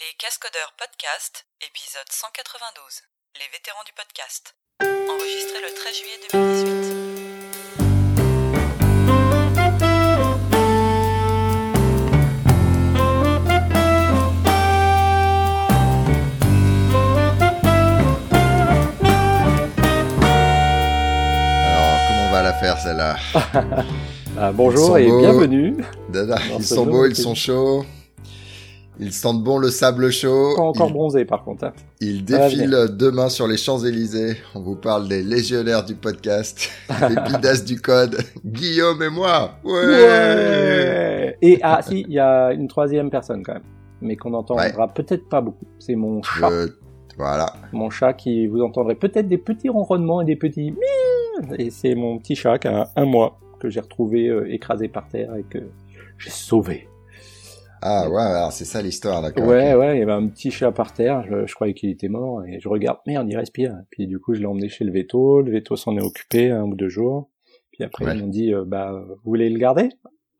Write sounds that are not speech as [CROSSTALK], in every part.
Les Cascodeurs Podcast, épisode 192. Les vétérans du podcast. Enregistré le 13 juillet 2018. Alors, comment on va la faire celle-là [LAUGHS] Ah, bonjour et beaux. bienvenue. Ils sont beaux, ils sont chauds. Ils sentent bon le sable chaud. Pas encore ils, bronzé par contre. hein. ils défilent demain sur les Champs-Élysées. On vous parle des légionnaires du podcast, [LAUGHS] des bidasses du code, Guillaume et moi. Ouais, Ouais. Et ah si, il y a une troisième personne quand même, mais qu'on entendra peut-être pas beaucoup. C'est mon chat, Je- Voilà. mon chat qui vous entendrez peut-être des petits ronronnements et des petits et c'est mon petit chat qui a un mois que j'ai retrouvé euh, écrasé par terre et que j'ai sauvé. Ah ouais, alors c'est ça l'histoire, d'accord. Ouais, ouais, il y avait un petit chat par terre, je, je croyais qu'il était mort, et je regarde, merde, il respire. Puis du coup, je l'ai emmené chez le veto, le veto s'en est occupé un ou deux jours. Puis après, Ouais. ils m'ont dit, euh, bah, vous voulez le garder?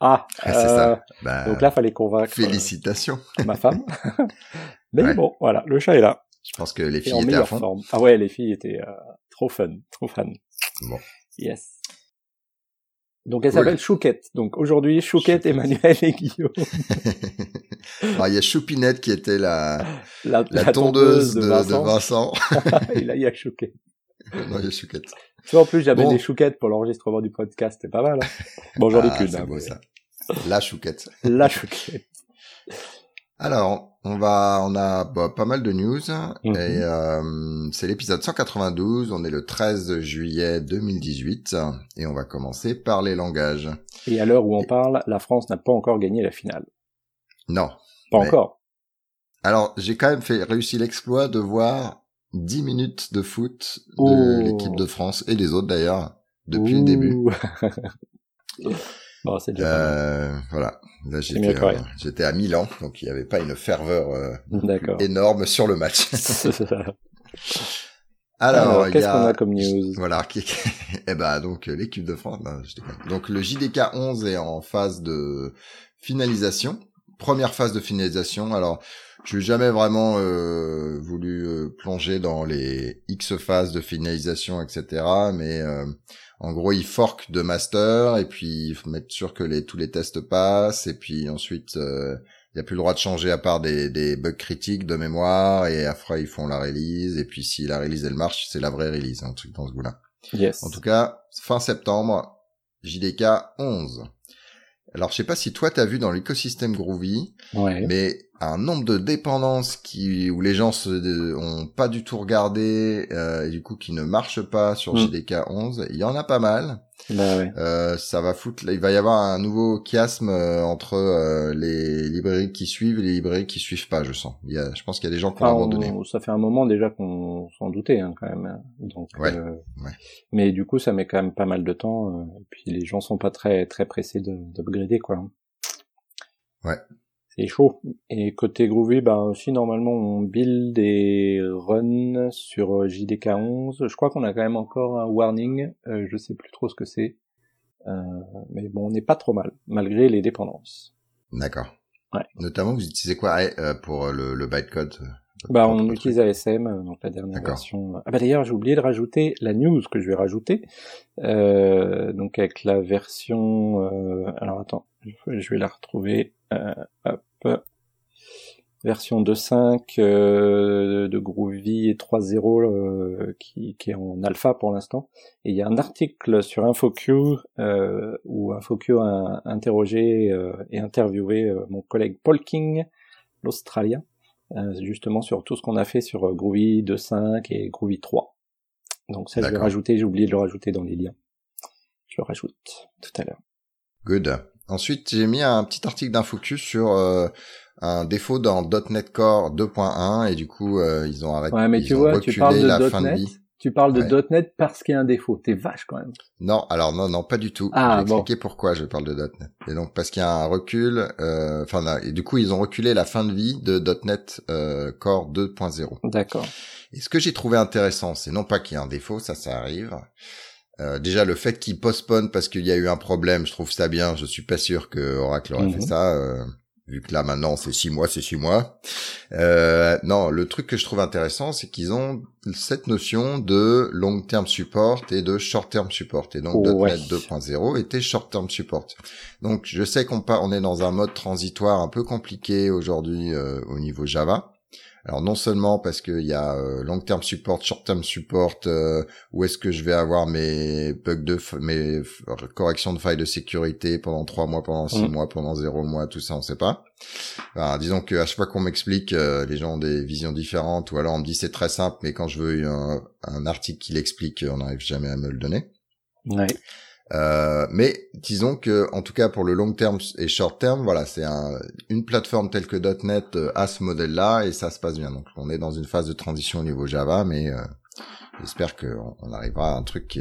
Ah, Ah, c'est euh, ça. Bah, Donc là, fallait convaincre euh, félicitations. ma femme. [LAUGHS] [LAUGHS] Mais Ouais. bon, voilà, le chat est là, Je pense que les filles en étaient à fond. forme. Ah ouais, les filles étaient euh, trop fun, trop. Bon. Yes. Donc elle s'appelle Chouquette. Donc aujourd'hui, Chouquette, Emmanuel et Guillaume. [LAUGHS] Alors il y a Choupinette qui était la, La, la, tondeuse, de, de Vincent. Vincent. [LAUGHS] et là, il y a Chouquette. [LAUGHS] non, il y a Chouquette. Tu vois, en plus, j'avais Bon. des chouquettes pour l'enregistrement du podcast, c'est pas mal. Hein bon, j'en ai Ah, qu'une. c'est hein, beau mais- ça. La chouquette. La chouquette. Alors, on va, on a bah, pas mal de news Mhm. et euh, c'est l'épisode 192. On est le 13 juillet 2018 et on va commencer par les langages. Et à l'heure où on parle, la France n'a pas encore gagné la finale. Non. Pas Mais- encore. Alors, j'ai quand même fait réussi l'exploit de voir 10 minutes de foot de Oh. l'équipe de France et des autres d'ailleurs depuis le début. [LAUGHS] Bon, c'est déjà. Euh, voilà. Là, j'étais, à Milan, donc il n'y avait pas une ferveur euh, énorme sur le match. [LAUGHS] [LAUGHS] Alors, Alors, il y qu'est-ce a... qu'on a comme news? Voilà, [LAUGHS] eh ben donc euh, l'équipe de France. non, je déconne. donc le JDK 11 est en phase de finalisation, première phase de finalisation. Alors, je n'ai jamais vraiment euh, voulu euh, plonger dans les X phases de finalisation, etc. Mais euh, en gros, il fork de master et puis il faut mettre sûr que les tous les tests passent et puis ensuite. euh, il n'y a plus le droit de changer à part des, des bugs critiques de mémoire et après ils font la release et puis si la release elle marche c'est la vraie release un truc dans ce goût-là. Yes. En tout cas fin septembre JDK 11. Alors je sais pas si toi t'as vu dans l'écosystème Groovy Ouais. mais un nombre de dépendances qui où les gens se de- ont pas du tout regardé euh, et du coup qui ne marchent pas sur Mm. JDK 11 il y en a pas mal. Bah ouais. Euh, ça va foutre, il va y avoir un nouveau chiasme euh, entre euh, les librairies qui suivent et les librairies qui suivent pas, je sens. Il y a, je pense qu'il y a des gens qui ont Enfin, abandonné. on- ça fait un moment déjà qu'on s'en doutait hein, quand même. hein. Donc, Ouais, euh, ouais. Mais du coup, ça met quand même pas mal de temps. euh, et puis les gens sont pas très très pressés de d'upgrader quoi. Ouais. C'est chaud. Et côté Groovy, bah aussi normalement on build et run sur euh, JDK 11. Je crois qu'on a quand même encore un warning. Euh, je sais plus trop ce que c'est. Euh, mais bon, on n'est pas trop mal malgré les dépendances. D'accord. Ouais. Notamment, vous utilisez quoi euh, pour le, le bytecode euh, Bah, on utilise ASM, euh, donc la dernière D'accord. version. Ah bah d'ailleurs, j'ai oublié de rajouter la news que je vais rajouter. Euh, donc avec la version. euh, alors attends, je je vais la retrouver. Euh, hop. Version 2.5 euh, de Groovy et 3.0 euh, qui, qui est en alpha pour l'instant. Et il y a un article sur InfoQ euh, où InfoQ a interrogé euh, et interviewé euh, mon collègue Paul King, l'Australien euh, justement sur tout ce qu'on a fait sur Groovy 2.5 et Groovy 3. Donc ça, je vais D'accord. rajouter, j'ai oublié de le rajouter dans les liens. Je le rajoute tout à l'heure. Good. Ensuite, j'ai mis un petit article d'infocus sur euh, un défaut dans .NET Core 2.1 et du coup, euh, ils ont arrêté. Ouais, mais ils tu ont vois, reculé tu parles de la fin de .NET, vie. tu parles de Ouais. .NET parce qu'il y a un défaut. T'es vache quand même. Non, alors non, non, pas du tout. Ah, J'ai bon. expliqué pourquoi je parle de .NET. Et donc parce qu'il y a un recul, euh, enfin, là, et du coup ils ont reculé la fin de vie de .NET euh, Core 2.0. D'accord. Et ce que j'ai trouvé intéressant, c'est non pas qu'il y ait un défaut, ça, ça arrive. Euh, déjà le fait qu'ils postponent parce qu'il y a eu un problème, je trouve ça bien. Je suis pas sûr que Oracle aurait Mhm. fait ça. euh, vu que là maintenant c'est six mois, c'est six mois. Euh, non, le truc que je trouve intéressant, c'est qu'ils ont cette notion de long term support et de short term support. Et donc Ouais. .NET 2.0 était short term support. Donc je sais qu'on on est dans un mode transitoire un peu compliqué aujourd'hui euh, au niveau Java. Alors non seulement parce qu'il y a euh, long term support, short term support, euh, où est-ce que je vais avoir mes bugs de mes corrections de failles de sécurité pendant trois mois, pendant six Mm. mois, pendant zéro mois, tout ça on sait pas. Alors, disons que à chaque fois qu'on m'explique, euh, les gens ont des visions différentes, ou alors on me dit c'est très simple, mais quand je veux un, un article qui l'explique, on n'arrive jamais à me le donner. Ouais. Euh, mais disons que, en tout cas pour le long terme et short terme, voilà, c'est un, une plateforme telle que .NET euh, a ce modèle-là et ça se passe bien. Donc on est dans une phase de transition au niveau Java, mais euh, j'espère qu'on on arrivera à un truc qui,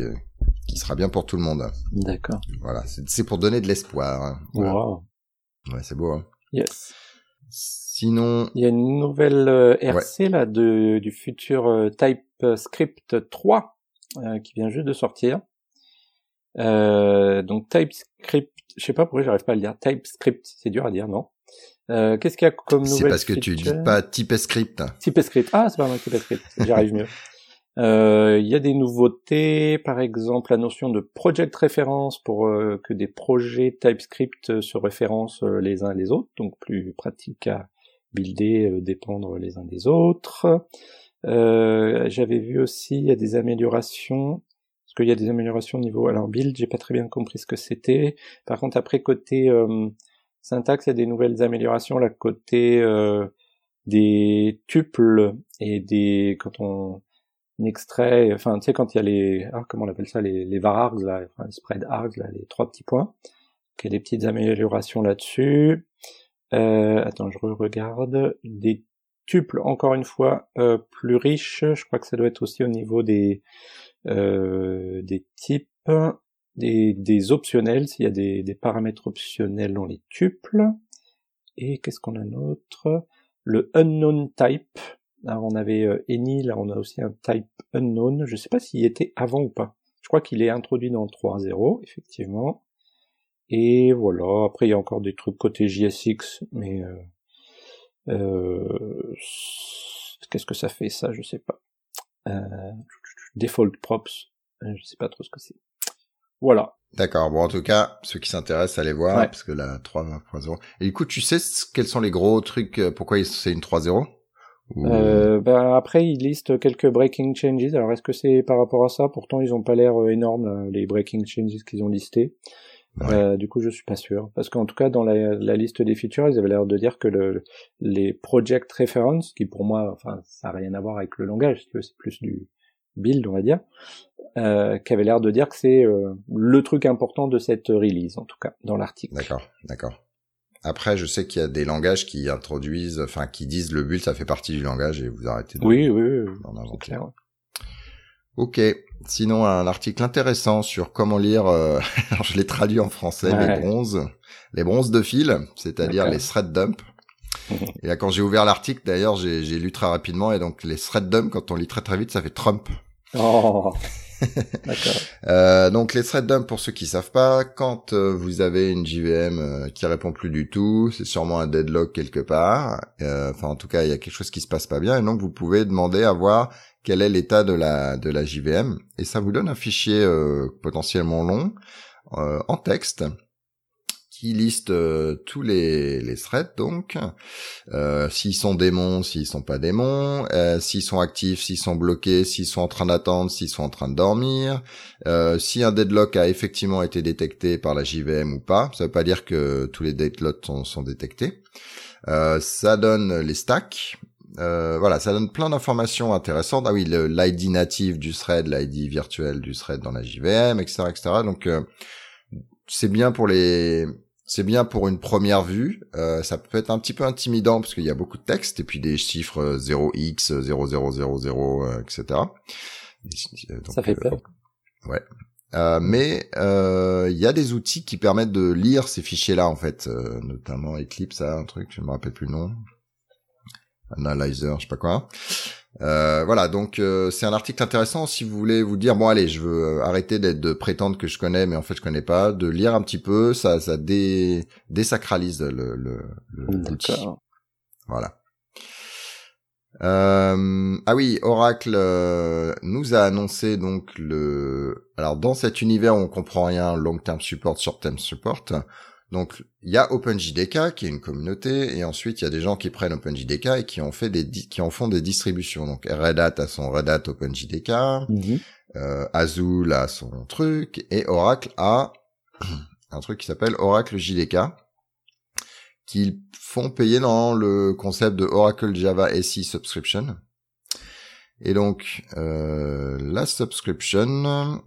qui sera bien pour tout le monde. D'accord. Voilà, c'est pour donner de l'espoir. hein. Voilà. Wow. Ouais, c'est beau. Hein. Yes. Sinon, Il y a une nouvelle euh, RC là de, du futur euh, TypeScript 3 euh, qui vient juste de sortir. Euh, donc TypeScript, je sais pas pourquoi j'arrive pas à le dire. TypeScript, c'est dur à dire, non? Euh, Qu'est-ce qu'il y a comme nouvelle c'est parce que tu dis pas TypeScript. TypeScript. Ah, c'est pas mal TypeScript. J'y arrive mieux. [LAUGHS] Euh, Il y a des nouveautés, par exemple la notion de project référence pour euh, que des projets TypeScript se référencent les uns les autres, donc plus pratique à builder, dépendre les uns des autres. Euh, J'avais vu aussi il y a des améliorations, qu'il y a des améliorations au niveau alors build, j'ai pas très bien compris ce que c'était. Par contre après côté euh, syntaxe, il y a des nouvelles améliorations là côté euh, des tuples et des quand on extrait, enfin tu sais quand il y a les ah, comment on appelle ça les, les var args là, enfin, spread args là, les trois petits points, il y a des petites améliorations là-dessus. Euh, attends, je regarde des tuples encore une fois euh, plus riches. Je crois que ça doit être aussi au niveau des euh, des types, des, des optionnels s'il y a des, des paramètres optionnels dans les tuples. Et qu'est-ce qu'on a d'autre? Le unknown type. Alors on avait euh, any, là on a aussi un type unknown. Je sais pas s'il était avant ou pas. Je crois qu'il est introduit dans le 3.0, effectivement. Et voilà, après il y a encore des trucs côté JSX, mais euh, qu'est-ce que ça fait ça, je sais pas. Euh, default props, euh, je sais pas trop ce que c'est. Voilà. D'accord. Bon, en tout cas, ceux qui s'intéressent, allez voir, Ouais. parce que la 3.0. Et du coup, tu sais quels sont les gros trucs, euh, pourquoi c'est une 3.0 Ou- Euh, ben après ils listent quelques breaking changes. Alors est-ce que c'est par rapport à ça? Pourtant ils ont pas l'air euh, énormes les breaking changes qu'ils ont listés. Ouais. Euh, du coup je suis pas sûr parce qu'en tout cas dans la, la liste des features ils avaient l'air de dire que le, les project reference qui pour moi enfin ça a rien à voir avec le langage c'est plus du build on va dire euh, qui avait l'air de dire que c'est euh, le truc important de cette release en tout cas dans l'article. D'accord, d'accord. Après, je sais qu'il y a des langages qui introduisent, enfin, qui disent le build, ça fait partie du langage et vous arrêtez de- Oui oui, oui, inventer. Ok. Sinon, un article intéressant sur comment lire, euh, [LAUGHS] alors je l'ai traduit en français, Ouais. les bronzes, les bronzes de fil, c'est-à-dire les thread dump. [LAUGHS] et là, quand j'ai ouvert l'article, d'ailleurs, j'ai lu très rapidement, et donc les thread dump, quand on lit très très vite, ça fait Trump. Oh. [LAUGHS] Euh, donc les thread dump, pour ceux qui savent pas, quand euh, vous avez une JVM euh, qui répond plus du tout, c'est sûrement un deadlock quelque part. Euh, Enfin, en tout cas, il y a quelque chose qui se passe pas bien, et donc vous pouvez demander à voir quel est l'état de la de JVM, et ça vous donne un fichier euh, potentiellement long euh, en texte qui liste euh, tous les, les threads donc euh, s'ils sont démons, s'ils sont pas démons, euh, s'ils sont actifs, s'ils sont bloqués, s'ils sont en train d'attendre, s'ils sont en train de dormir, si un deadlock a effectivement été détecté par la JVM ou pas. Ça veut pas dire que tous les deadlocks sont, sont détectés. Ça donne les stacks. Euh, voilà, ça donne plein d'informations intéressantes. Ah oui, le- l'ID natif du thread, l'ID virtuel du thread dans la JVM, etc., etc. Donc euh, c'est bien pour les c'est bien pour une première vue. Euh, ça peut être un petit peu intimidant parce qu'il y a beaucoup de texte et puis des chiffres euh, 0x, 0000, euh, etc. Donc, Ça fait euh, peur. euh, mais euh, il y a des outils qui permettent de lire ces fichiers-là en fait, euh, notamment Eclipse, a un truc, je me rappelle plus le nom, Analyzer, je sais pas quoi. Euh, voilà, donc euh, c'est un article intéressant si vous voulez vous dire bon allez, je veux arrêter d'être de prétendre que je connais, mais en fait je connais pas, de lire un petit peu, ça ça dé, désacralise le le, l'outil. Voilà. Euh, ah oui, Oracle euh, nous a annoncé donc le. Alors dans cet univers où on comprend rien, long term support, short term support. Donc il y a OpenJDK qui est une communauté et ensuite il y a des gens qui prennent OpenJDK et qui ont fait des qui en font des distributions. Donc Red Hat a son Red Hat OpenJDK, mm euh, Azul a son truc et Oracle a [CLEARS THROAT] un truc qui s'appelle Oracle JDK qu'ils font payer dans le concept de Oracle Java SE Subscription. Et donc, euh, la subscription,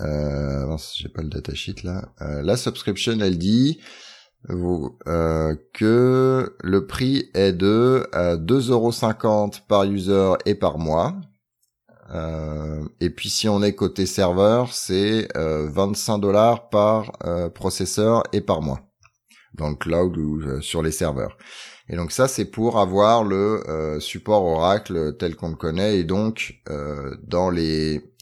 euh, j'ai pas le datasheet là, euh, la subscription, elle dit euh, que le prix est de 2,50€ par user et par mois. et puis si on est côté serveur, c'est 25 dollars par processeur et par mois dans le cloud ou euh, sur les serveurs. Et donc ça, c'est pour avoir le euh, support Oracle tel qu'on le connaît et donc euh, dans les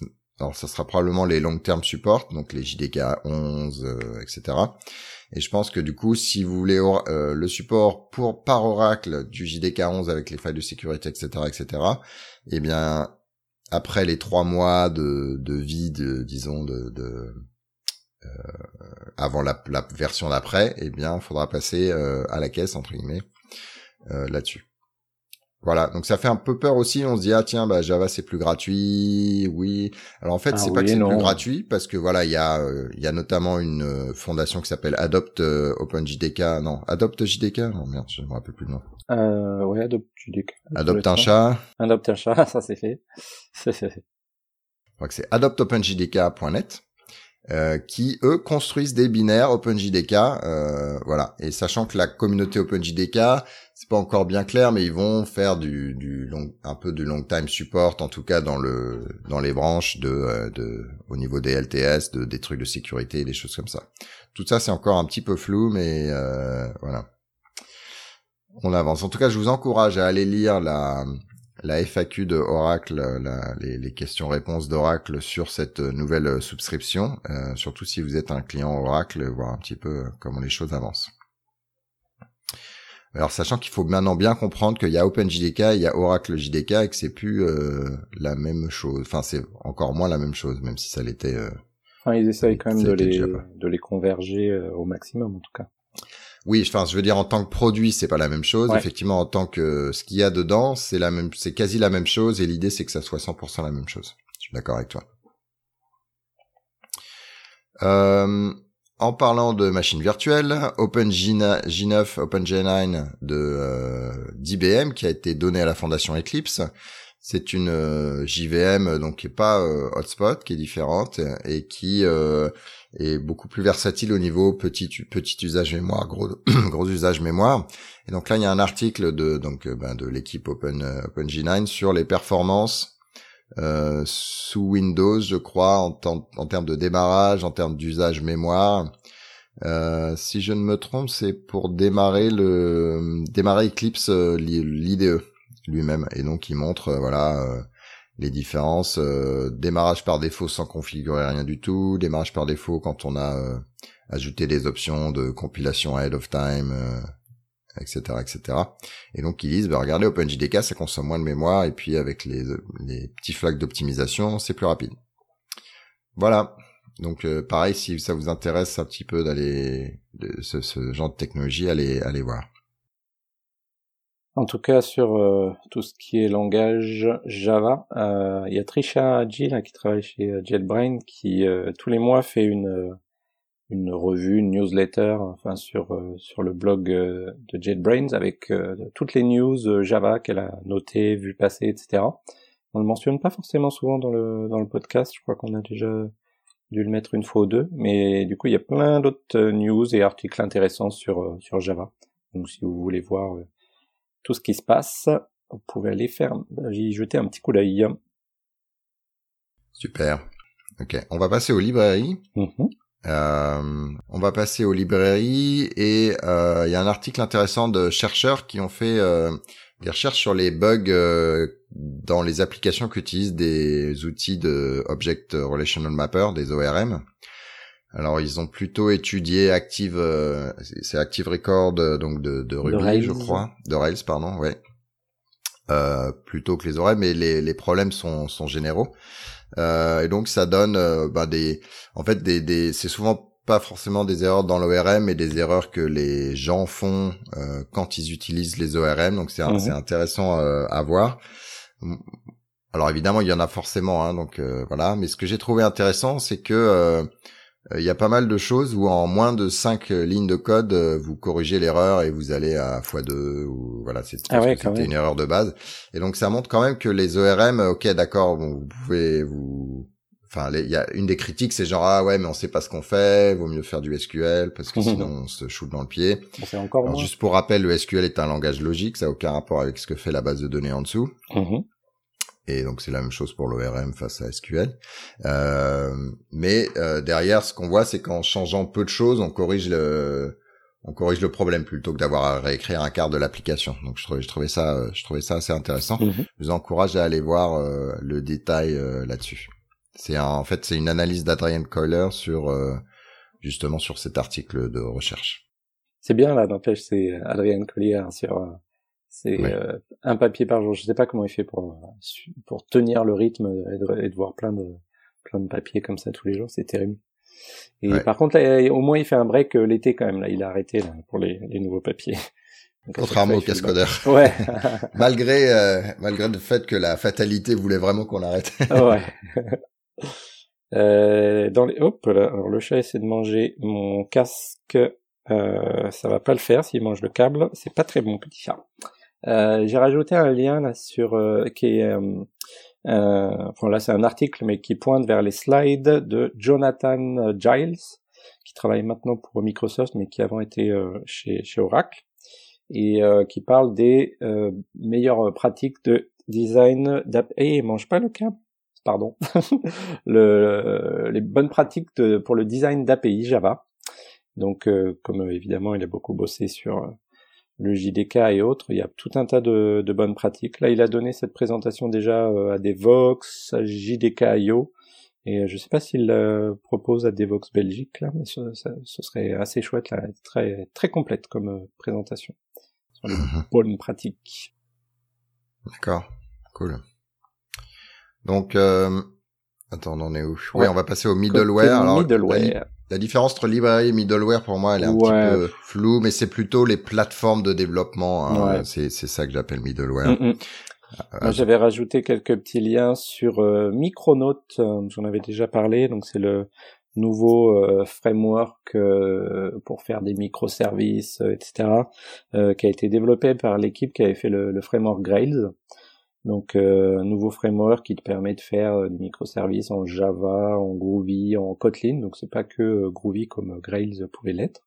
alors ça sera probablement les long term support, donc les JDK 11, etc. Et je pense que du coup, si vous voulez le support pour par Oracle du JDK 11 avec les failles de sécurité, etc., etc. Eh bien, après les trois mois de, de vie, de, disons, de, de euh, avant la, la version d'après, eh bien, faudra passer euh, à la caisse entre guillemets euh, là-dessus. Voilà, donc ça fait un peu peur aussi. On se dit ah tiens, bah Java c'est plus gratuit, oui. Alors en fait, ah c'est pas que c'est plus gratuit parce que voilà, il y a il y a notamment une fondation qui s'appelle Adopt OpenJDK, non Adopt JDK, non merde, je me rappelle plus le nom. Euh, ouais, Adopt JDK. Adopt un chat. Adopt un chat, [LAUGHS] ça c'est fait. [LAUGHS] C'est fait. Je crois que c'est adoptopenjdk.net. Euh, qui eux construisent des binaires OpenJDK, euh, voilà. Et sachant que la communauté OpenJDK, c'est pas encore bien clair, mais ils vont faire du, du long, un peu du long time support, en tout cas dans le dans les branches de, euh, de au niveau des LTS, de, des trucs de sécurité, des choses comme ça. Tout ça c'est encore un petit peu flou, mais euh, voilà. On avance. En tout cas, je vous encourage à aller lire la la FAQ de Oracle, les, questions-réponses d'Oracle sur cette nouvelle subscription, euh, surtout si vous êtes un client Oracle, voir un petit peu comment les choses avancent. Alors sachant qu'il faut maintenant bien comprendre qu'il y a OpenJDK, il y a Oracle JDK et que c'est plus euh, la même chose. Enfin c'est encore moins la même chose, même si ça l'était. Euh, enfin, ils essayent quand même de les, de les converger au maximum en tout cas. Oui, enfin, je veux dire en tant que produit, c'est pas la même chose. Effectivement, en tant que ce qu'il y a dedans, c'est la même, c'est quasi la même chose. Et l'idée, c'est que ça soit 100% la même chose. Je suis d'accord avec toi. Euh, en parlant de machines virtuelles, OpenG9, OpenG9 de euh, d'IBM qui a été donné à la fondation Eclipse. C'est une euh, JVM donc qui est pas euh, hotspot, qui est différente et qui est beaucoup plus versatile au niveau petit petit usage mémoire, gros [CLEARS THROAT] gros usage mémoire. Et donc là, il y a un article de donc euh, ben, de l'équipe Open euh, OpenG9 sur les performances euh, sous Windows, je crois, en, en termes de démarrage, en termes d'usage mémoire. Euh, si je ne me trompe, c'est pour démarrer le démarrer Eclipse euh, l'IDE lui-même. Et donc il montre voilà les différences, euh, démarrage par défaut sans configurer rien du tout, démarrage par défaut quand on a euh, ajouté des options de compilation ahead of time, etc., euh, etc. Et donc ils disent, bah, regardez OpenJDK, ça consomme moins de mémoire, et puis avec les, petits flags d'optimisation, c'est plus rapide. Voilà. Donc pareil, si ça vous intéresse un petit peu d'aller ce, ce, genre de technologie, allez allez voir. En tout cas, sur euh, tout ce qui est langage Java, euh, il y a Trisha Gill qui travaille chez euh, JetBrain qui tous les mois fait une une revue, une newsletter, enfin sur sur le blog de JetBrains avec toutes les news Java qu'elle a notées, vues passer, etc. On le mentionne pas forcément souvent dans le dans le podcast. Je crois qu'on a déjà dû le mettre une fois ou deux, mais du coup il y a plein d'autres news et articles intéressants sur sur Java. Donc si vous voulez voir tout ce qui se passe. Vous pouvez aller faire, y jeter un petit coup d'œil. Super. Ok, on va passer aux librairies. Mhm. Euh, on va passer aux librairies et euh, il y a un article intéressant de chercheurs qui ont fait euh, il recherche sur les bugs euh, dans les applications qu'utilisent des outils de Object Relational Mapper, des ORM. Alors ils ont plutôt étudié Active, euh, c'est Active Record euh, donc de, de Ruby, je crois, de Rails, pardon, ouais. Euh, plutôt que les ORM, mais les, les problèmes sont, sont généraux. Euh, et donc ça donne bah, des, en fait des, des c'est souvent pas forcément des erreurs dans l'ORM, mais des erreurs que les gens font euh, quand ils utilisent les ORM. Donc c'est mhm. intéressant euh, à voir. Alors évidemment, il y en a forcément, hein, donc euh, voilà. Mais ce que j'ai trouvé intéressant, c'est que il y a pas mal de choses où en moins de 5 lignes de code, vous corrigez l'erreur et vous allez à x2 ou voilà, c'est ah une erreur de base. Et donc ça montre quand même que les ORM, ok, d'accord, bon, vous pouvez vous Enfin, il y a une des critiques, c'est genre ah ouais, mais on sait pas ce qu'on fait, vaut mieux faire du SQL parce que [LAUGHS] sinon on se shoot dans le pied. encore Alors, juste pour rappel, le SQL est un langage logique, ça a aucun rapport avec ce que fait la base de données en dessous. Mhm. Et donc c'est la même chose pour l'ORM face à SQL. Euh, mais euh, derrière, ce qu'on voit, c'est qu'en changeant peu de choses, on corrige le on corrige le problème plutôt que d'avoir à réécrire un quart de l'application. Donc je trouvais, je trouvais ça, je trouvais ça assez intéressant. Mhm. Je vous encourage à aller voir euh, le détail euh, là-dessus. C'est en fait c'est une analyse d'Adrian Coiler sur euh, justement sur cet article de recherche. C'est bien là, n'empêche, c'est Adrian Collier hein, sur euh, c'est euh, un papier par jour. Je sais pas comment il fait pour pour tenir le rythme et de, voir plein de plein de papiers comme ça tous les jours, c'est terrible. Et par contre, au moins, il fait un break l'été quand même. Là, il a arrêté là, pour les, les nouveaux papiers. [LAUGHS] Contrairement au cascodeur. Ouais. [LAUGHS] [LAUGHS] malgré malgré le fait que la fatalité voulait vraiment qu'on arrête. ouais. Euh, dans les... Hop là, alors le chat essaie de manger mon casque. Euh, ça va pas le faire s'il mange le câble. C'est pas très bon, petit chat. Euh, j'ai rajouté un lien là sur euh, qui est euh, enfin là c'est un article mais qui pointe vers les slides de Jonathan Giles qui travaille maintenant pour Microsoft mais qui avant était chez, chez Oracle et qui parle des meilleures pratiques de design d'app. Et il mange pas le câble pardon, [LAUGHS] le, les bonnes pratiques de, pour le design d'API Java. Donc, euh, comme euh, évidemment il a beaucoup bossé sur euh, le JDK et autres, il y a tout un tas de, de bonnes pratiques. Là, il a donné cette présentation déjà à des Vox, à JDK.io, et je sais pas s'il propose à des Vox Belgique là, mais ce, ce, serait assez chouette là, très très complète comme présentation sur les mhm. bonnes pratiques. D'accord, cool. Donc, euh, attends, on en est où? Oui, on va passer au middleware. Alors, middleware. La, différence entre librairie et middleware, pour moi, elle est un petit peu floue, mais c'est plutôt les plateformes de développement. Hein. C'est, c'est ça que j'appelle middleware. Mm, mm. Euh, j'avais rajouté quelques petits liens sur euh, Micronaut, euh, j'en avais déjà parlé, donc c'est le nouveau euh, framework pour faire des microservices, etc., qui a été développé par l'équipe qui avait fait le, le framework Grails. Donc euh, un nouveau framework qui te permet de faire euh, des microservices en Java, en Groovy, en Kotlin. Donc c'est pas que euh, Groovy comme Grails pouvait l'être.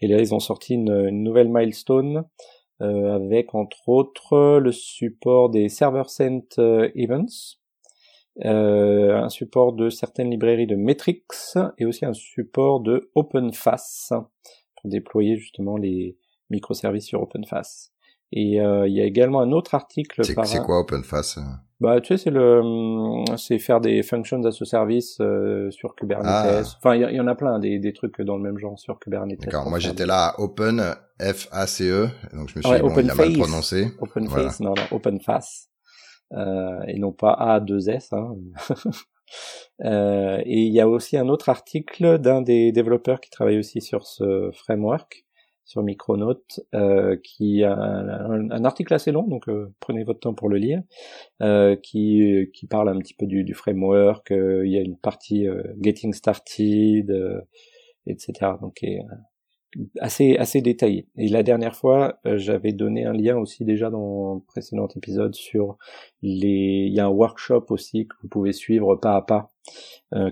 Et là ils ont sorti une, nouvelle milestone avec entre autres le support des server sent events, un support de certaines librairies de metrics et aussi un support de OpenFace pour déployer justement les microservices sur OpenFace. Et euh, il y a également un autre article. C'est, c'est quoi OpenFace Bah tu sais c'est le c'est faire des functions as a service euh, sur Kubernetes. Ah. Enfin il y, en a plein des, des trucs dans le même genre sur Kubernetes. D'accord. Moi j'étais là à Open F A C E donc je me suis dit bon, il a mal prononcé. OpenFace non non OpenFace euh, et non pas A 2 S. Hein. [LAUGHS] euh, et il y a aussi un autre article d'un des développeurs qui travaille aussi sur ce framework sur Micronaut, euh, qui a un, article assez long, donc euh, prenez votre temps pour le lire, euh, qui, qui parle un petit peu du, du framework, il y a une partie Getting Started, etc. Donc assez assez détaillé. Et la dernière fois, j'avais donné un lien aussi déjà dans un précédent épisode sur les. Il y a un workshop aussi que vous pouvez suivre pas à pas,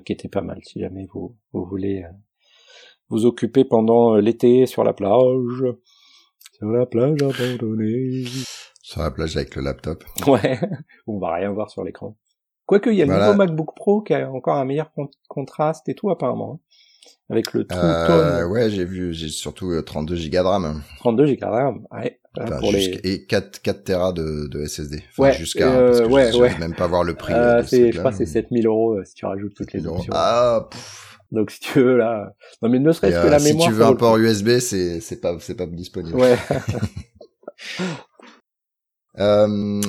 qui était pas mal si jamais vous vous voulez vous occuper pendant euh, l'été sur la plage. Sur la plage abandonnée. Sur la plage avec le laptop. Ouais, [LAUGHS] on va rien voir sur l'écran. Quoique, il y a le nouveau MacBook Pro qui a encore un meilleur contraste et tout apparemment. avec le True Euh, Tone, ouais, j'ai vu, j'ai surtout euh, 32 gigas de RAM. 32 Go de RAM. Ouais, voilà, Enfin, pour les... jusqu'à- Et 4, 4 Tera de, de SSD. Enfin, Ouais, jusqu'à, euh, parce que ouais, je ouais. même pas voir le prix. Euh, de ce c'est, je crois que c'est 7000 euros euh, si tu rajoutes toutes les options. Ah, pff. Donc si tu veux là, non mais ne serait-ce que euh, la si mémoire. tu veux ça vaut un port. USB, c'est, c'est pas, c'est pas disponible. Ouais. [LAUGHS] Euh,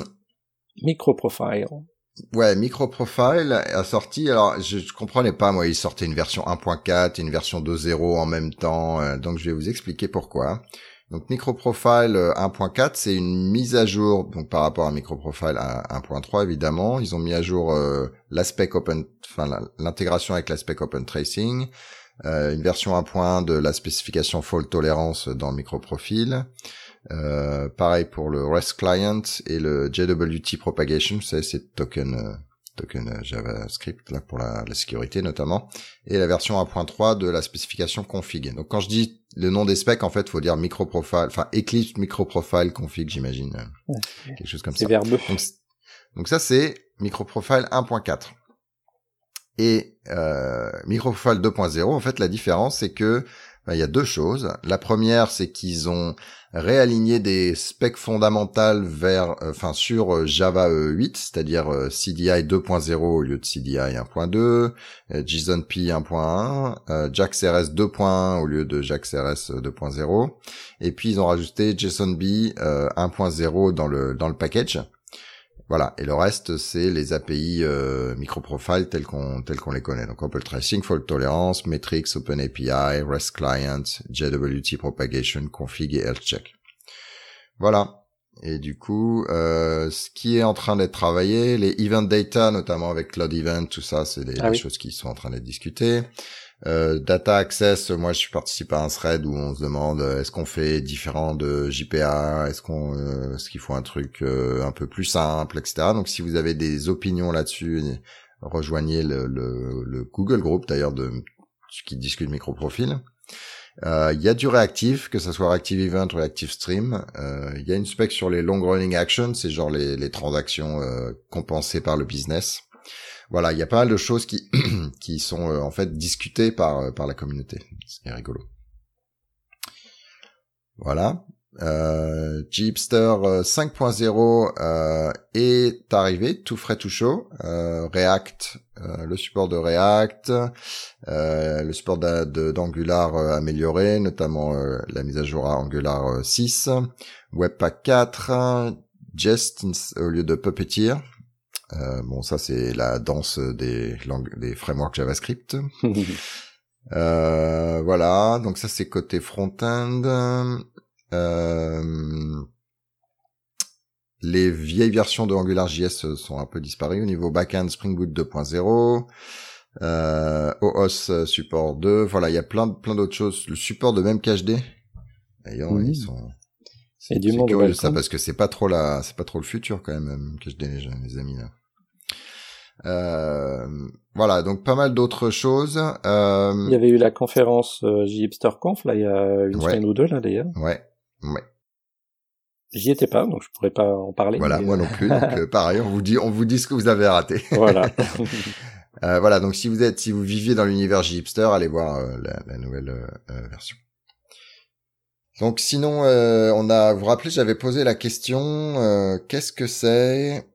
Microprofile. Ouais, Microprofile a sorti. Alors, je, je comprenais pas, moi, il sortait une version 1.4 et une version 2.0 en même temps. euh, donc, je vais vous expliquer pourquoi. Donc, Microprofile euh, 1.4, c'est une mise à jour. Donc, par rapport à Microprofile à 1.3, évidemment, ils ont mis à jour euh, l'aspect open, enfin l'intégration avec l'aspect open tracing, euh, une version 1.1 de la spécification fault tolerance dans Microprofile. Euh, pareil pour le REST client et le JWT propagation, vous savez, c'est token, euh, token euh, JavaScript là pour la, la sécurité notamment, et la version 1.3 de la spécification config. Donc quand je dis le nom des specs, en fait, faut dire microprofile, enfin Eclipse microprofile config, j'imagine, euh, Ouais. quelque chose comme C'est ça. verbeux. Donc, donc ça c'est microprofile 1.4. Et euh, microprofile 2.0, en fait, la différence c'est que il y a deux choses. La première, c'est qu'ils ont réaligné des specs fondamentales vers, euh, enfin, sur euh, Java euh, 8, c'est-à-dire euh, CDI 2.0 au lieu de CDI 1.2, euh, JSON-P 1.1, euh, JAX-RS 2.1 au lieu de JAX-RS 2.0, et puis ils ont rajouté JSON-B euh, 1.0 dans le dans le package. Voilà, et le reste c'est les API euh, microprofile tels qu'on tels qu'on les connaît. Donc Open Tracing, Fault Tolerance, Metrics, Open API, REST Client, JWT Propagation, Config et Health Check. Voilà. Et du coup, euh, ce qui est en train d'être travaillé, les event data, notamment avec Cloud Event, tout ça, c'est des, Ah oui. choses qui sont en train d'être discutées. Euh, data Access, moi je suis participé à un thread où on se demande euh, est-ce qu'on fait différent de JPA, est-ce qu'on, euh, est-ce qu'il faut un truc euh, un peu plus simple, etc. Donc si vous avez des opinions là-dessus, rejoignez le, le, le Google Group d'ailleurs de qui discute microprofil. Euh, Il y a du réactif, que ce soit Reactive Event ou Reactive Stream. Euh, Il y a une spec sur les long running actions, c'est genre les, les transactions compensées par le business. Voilà, il y a pas mal de choses qui [CLEARS THROAT] qui sont euh, en fait discutées par euh, par la communauté, ce qui est rigolo. Voilà. Euh, Jeepster euh, 5.0 euh, est arrivé, tout frais, tout chaud. React, le support de React, le support d'Angular amélioré, notamment la mise à jour à Angular euh, 6, Webpack 4, Jest au lieu de Puppeteer. Euh, bon, ça c'est la danse des, langues, des frameworks JavaScript. [LAUGHS] Euh, voilà, donc ça c'est côté front-end. Euh, les vieilles versions de AngularJS sont un peu disparues au niveau back-end Spring Boot 2.0. Euh, OOS support 2. Voilà, il y a plein, de- plein d'autres choses. Le support de même KHD. D'ailleurs, Mhm. ils sont. A du c'est monde curieux, ça parce que c'est pas trop la, c'est pas trop le futur quand même, les, les amis là. Euh, voilà, donc pas mal d'autres choses. Euh, Il y avait eu la conférence euh, JHipsterConf là il y a une Ouais. semaine ou deux là d'ailleurs. Ouais, ouais. J'y étais pas donc je pourrais pas en parler. Voilà, mais, moi non plus. Donc [LAUGHS] pareil, on vous dit, on vous dit ce que vous avez raté. [LAUGHS] Voilà. Euh, voilà, donc si vous êtes, si vous viviez dans l'univers Hipster, allez voir euh, la, la nouvelle euh, version. Donc sinon, euh, on a, vous vous rappelez, j'avais posé la question, euh, qu'est-ce que c'est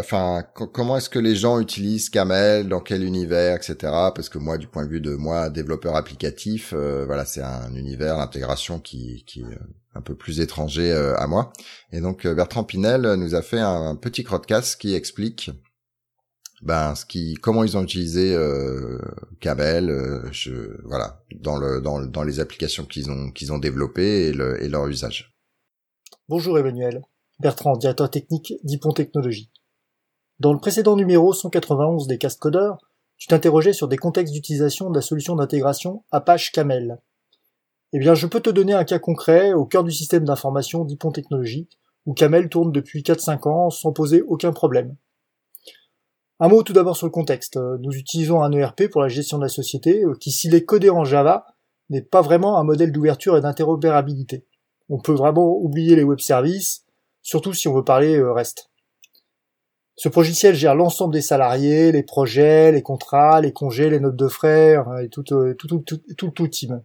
Enfin, co- comment est-ce que les gens utilisent Camel, dans quel univers, etc. Parce que moi, du point de vue de moi, développeur applicatif, euh, voilà, c'est un univers, l'intégration qui, qui est euh, un peu plus étranger euh, à moi. Et donc euh, Bertrand Pinel nous a fait un, petit crowdcast qui explique ben ce qui comment ils ont utilisé euh, Camel euh, je, voilà dans le dans, dans les applications qu'ils ont qu'ils ont développées et, le, et leur usage. Bonjour Emmanuel, Bertrand, directeur technique d'Ipon Technologies. Dans le précédent numéro 191 des Cast Codeurs, tu t'interrogeais sur des contextes d'utilisation de la solution d'intégration Apache Camel. Eh bien, je peux te donner un cas concret au cœur du système d'information d'Ipon Technologies, où Camel tourne depuis 4-5 ans sans poser aucun problème. Un mot tout d'abord sur le contexte. Nous utilisons un ERP pour la gestion de la société, euh, qui s'il est codé en Java, n'est pas vraiment un modèle d'ouverture et d'interopérabilité. On peut vraiment oublier les web services, surtout si on veut parler euh, REST. Ce logiciel gère l'ensemble des salariés, les projets, les contrats, les congés, les notes de frais, et tout, tout, tout, tout, tout, team.